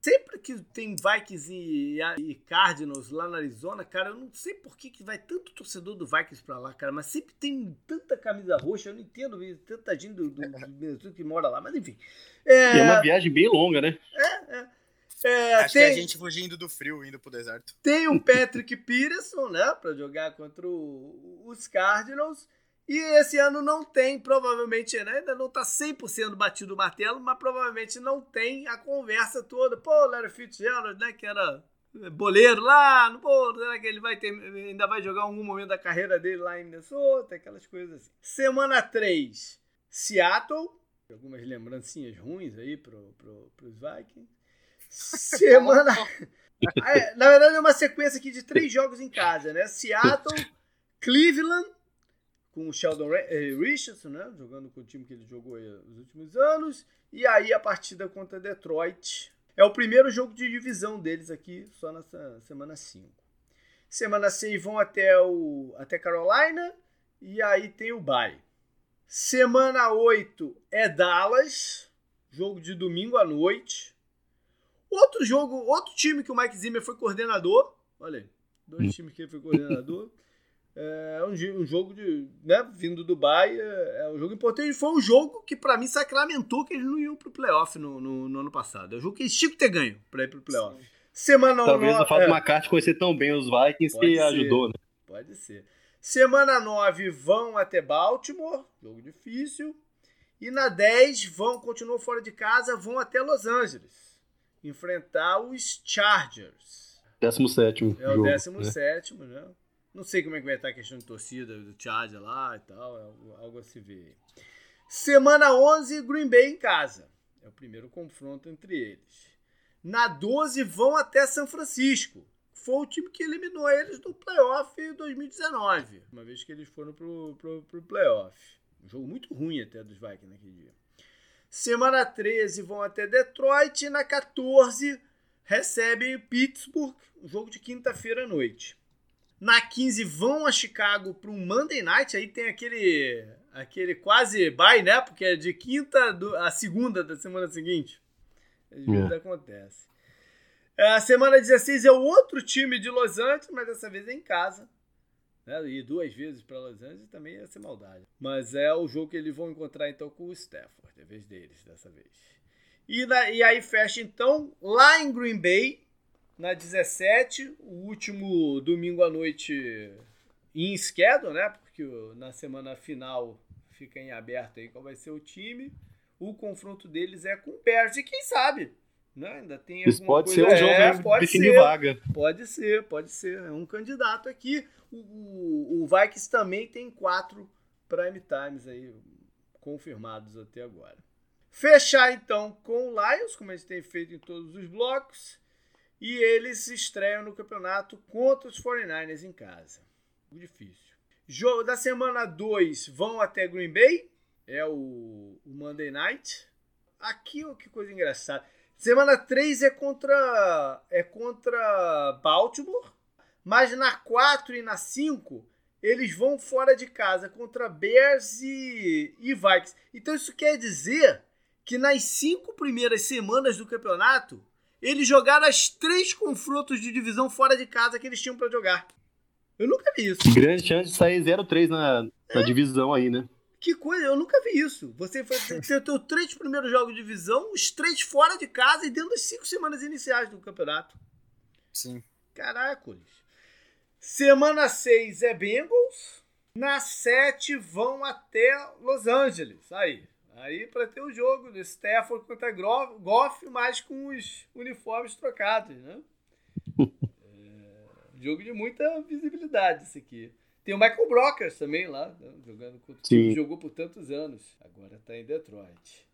Sempre que tem Vikings e, e, Cardinals lá na Arizona, cara, eu não sei por que, que vai tanto torcedor do Vikings pra lá, cara, mas sempre tem tanta camisa roxa, eu não entendo tanta gente do, do, do que mora lá, mas enfim. É, é uma viagem bem longa, né? É, é. É, Acho tem, que é a gente fugindo do frio, indo pro deserto. Tem o Patrick Peterson, né, para jogar contra o, os Cardinals. E esse ano não tem, provavelmente, né, ainda não tá 100% batido o martelo, mas provavelmente não tem a conversa toda. Pô, Larry Fitzgerald, né, que era boleiro lá, pô, será que ele vai ter, ainda vai jogar algum momento da carreira dele lá em Minnesota, aquelas coisas assim. Semana 3, Seattle, algumas lembrancinhas ruins aí pro, pro, pros Vikings. Semana. É, na verdade, é uma sequência aqui de três jogos em casa, né? Seattle, Cleveland, com o Sheldon eh, Richardson, né? Jogando com o time que ele jogou nos últimos anos. E aí a partida contra Detroit. É o primeiro jogo de divisão deles aqui, só nessa semana 5. Semana 6 vão até, o, até Carolina e aí tem o bye. Semana 8 é Dallas, jogo de domingo à noite. Outro jogo, outro time que o Mike Zimmer foi coordenador. Olha aí, dois hum. times que ele foi coordenador. É um, um jogo de, né, vindo do Dubai, é, é um jogo importante. Foi um jogo que para mim sacramentou que eles não iam pro playoff no, no, no, ano passado. É um jogo que eles tinham que ter ganho para ir pro playoff. Sim. Semana Talvez no... o fato é. McCarthy conhecer tão bem os Vikings Pode que ser. ajudou, né? Pode ser. Semana 9 vão até Baltimore, jogo difícil. E na 10 vão, continuam fora de casa, vão até Los Angeles enfrentar os Chargers. 17 É o 17, né? né? Não sei como é que vai estar a questão de torcida do Charger lá e tal, é algo, algo a se ver. Semana 11, Green Bay em casa. É o primeiro confronto entre eles. Na 12 vão até São Francisco. Foi o time que eliminou eles do playoff 2019, uma vez que eles foram pro, pro, pro playoff. Um jogo muito ruim até dos Vikings naquele dia. Semana 13 vão até Detroit e na 14 recebem Pittsburgh, um jogo de quinta-feira à noite. Na 15 vão a Chicago para um Monday Night, aí tem aquele aquele quase bye, né? Porque é de quinta a segunda da semana seguinte. Às vezes é. acontece. A semana 16 é o outro time de Los Angeles, mas dessa vez é em casa. Né? E duas vezes para Los Angeles também ia ser maldade. Mas é o jogo que eles vão encontrar então com o Stafford, é vez deles dessa vez. E, na, e aí fecha então lá em Green Bay, na 17, o último domingo à noite em schedule, né? Porque na semana final fica em aberto aí qual vai ser o time. O confronto deles é com o Bears. E quem sabe? Né? Ainda tem Isso pode coisa... ser um jogo é, pode definir ser, vaga. Pode ser, pode ser. É um candidato aqui. O, o, o Vikings também tem quatro prime times aí confirmados até agora. Fechar então com o Lions, como a gente tem feito em todos os blocos. E eles se estreiam no campeonato contra os 49ers em casa. Difícil. Jogo da semana 2 vão até Green Bay. É o, o Monday Night. Aqui, que coisa engraçada. Semana 3 é contra, é contra Baltimore. Mas na 4 e na 5 eles vão fora de casa contra Bears e, e Vikings. Então isso quer dizer que nas cinco primeiras semanas do campeonato eles jogaram as três confrontos de divisão fora de casa que eles tinham para jogar. Eu nunca vi isso. Grande chance de sair 0-3 na, na é. divisão aí, né? Que coisa, eu nunca vi isso. Você foi ter os três primeiros jogos de divisão, os três fora de casa e dentro das cinco semanas iniciais do campeonato. Sim. Caracoles. Semana 6 é Bengals. Na 7 vão até Los Angeles. Aí. Aí para ter o jogo do Stafford contra Goff, mas com os uniformes trocados, né? é, jogo de muita visibilidade esse aqui. Tem o Michael Brockers também lá, né? jogando contra o time jogou por tantos anos. Agora está em Detroit.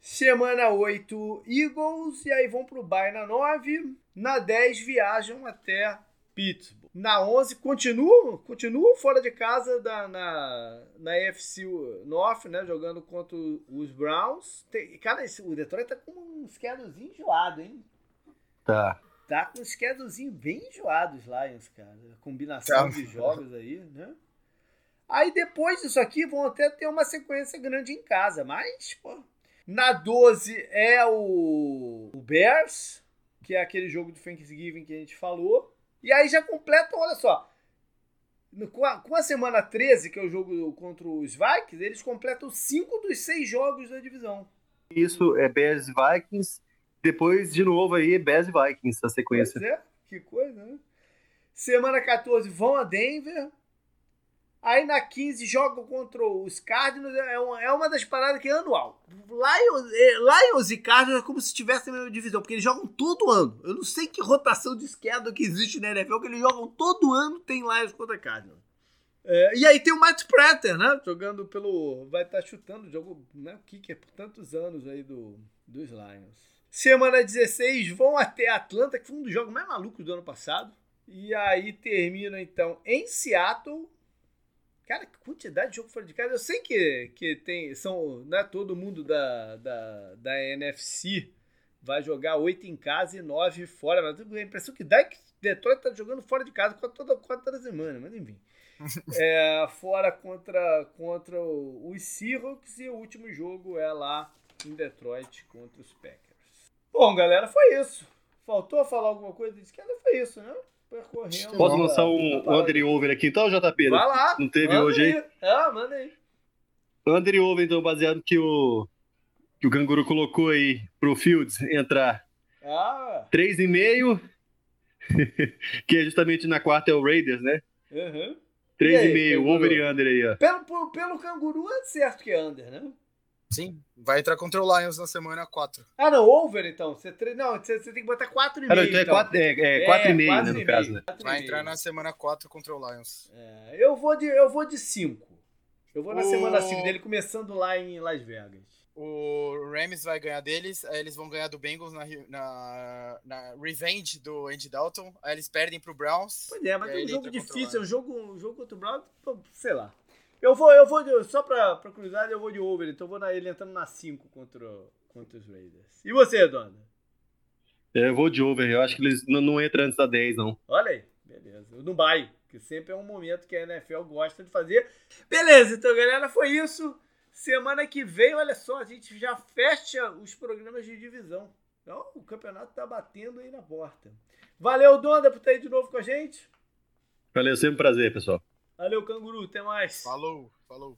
Semana 8, Eagles, e aí vão pro Bay na 9. Na 10, viajam até Pittsburgh. Na 11, continuam, continuam fora de casa da, na, na AFC North, né? Jogando contra os Browns. Tem, cara, esse, o Detroit tá com um schedulezinho enjoado, hein? Tá. Tá com um schedulezinho bem enjoado os Lions, cara. combinação de jogos aí, né? Aí depois disso aqui vão até ter uma sequência grande em casa, mas, pô. Na 12 é o, o Bears, que é aquele jogo do Thanksgiving que a gente falou. E aí já completam, olha só. Com a, com a semana 13, que é o jogo contra os Vikings, eles completam cinco dos seis jogos da divisão. Isso é Bears Vikings. Depois, de novo, aí, Bears Vikings, a sequência. Pois é, que coisa, né? Semana 14 vão a Denver. Aí na 15 jogam contra os Cardinals, é uma, é uma das paradas que é anual. Lions, é, Lions e Cardinals é como se tivessem a mesma divisão, porque eles jogam todo ano. Eu não sei que rotação de esquerda que existe na NFL, que eles jogam todo ano, tem Lions contra Cardinals. É, e aí tem o Matt Prater, né? Jogando pelo. Vai estar tá chutando, jogo, né? É por tantos anos aí do, dos Lions. Semana 16 vão até Atlanta, que foi um dos jogos mais malucos do ano passado. E aí termina então em Seattle Cara, que quantidade de jogo fora de casa. Eu sei que, que tem. São, né, todo mundo da, da, da NFC vai jogar oito em casa e nove fora. Mas a impressão que dá é que Detroit tá jogando fora de casa quase toda, quase toda semana, mas enfim. é, fora contra, contra os Seahawks e o último jogo é lá em Detroit contra os Packers. Bom, galera, foi isso. Faltou falar alguma coisa de esquerda? Foi isso, né? Percorrendo. Posso lançar um under over aqui então, JP? Vai lá. Não teve hoje aí? Ah, manda aí. Under over, então, baseado que o, que o Canguru colocou aí pro Fields entrar. Ah. 3,5, que é justamente na quarta é o Raiders, né? Uhum. 3,5, over e under aí, ó. Pelo, pelo Canguru é certo que é under, né? Sim, vai entrar contra o Lions na semana 4. Ah, não, over então. Você tre... Não, você, você tem que botar 4,5. Ah, não, então é 4,5, é, é, 4 é, meio, né, no caso, né? Vai entrar na semana 4 contra o Lions. É, eu vou de eu vou de 5. Eu vou na o... semana 5 dele, começando lá em Las Vegas. O Rams vai ganhar deles, aí eles vão ganhar do Bengals na, na, na Revenge do Andy Dalton, aí eles perdem pro Browns. Pois é, mas é um jogo difícil, é um jogo, um jogo contra o Browns, sei lá. Eu vou, eu vou, de, só pra, pra curiosidade, eu vou de over, então eu vou na, ele entrando na 5 contra, contra os Raiders. E você, Dona? Eu vou de over, eu acho que eles não, não entram antes da 10, não. Olha aí, beleza. O Dubai, que sempre é um momento que a NFL gosta de fazer. Beleza, então, galera, foi isso. Semana que vem, olha só, a gente já fecha os programas de divisão. Então, o campeonato tá batendo aí na porta. Valeu, Donda, por estar aí de novo com a gente. Valeu, sempre um prazer, pessoal. Valeu, canguru. Até mais. Falou, falou.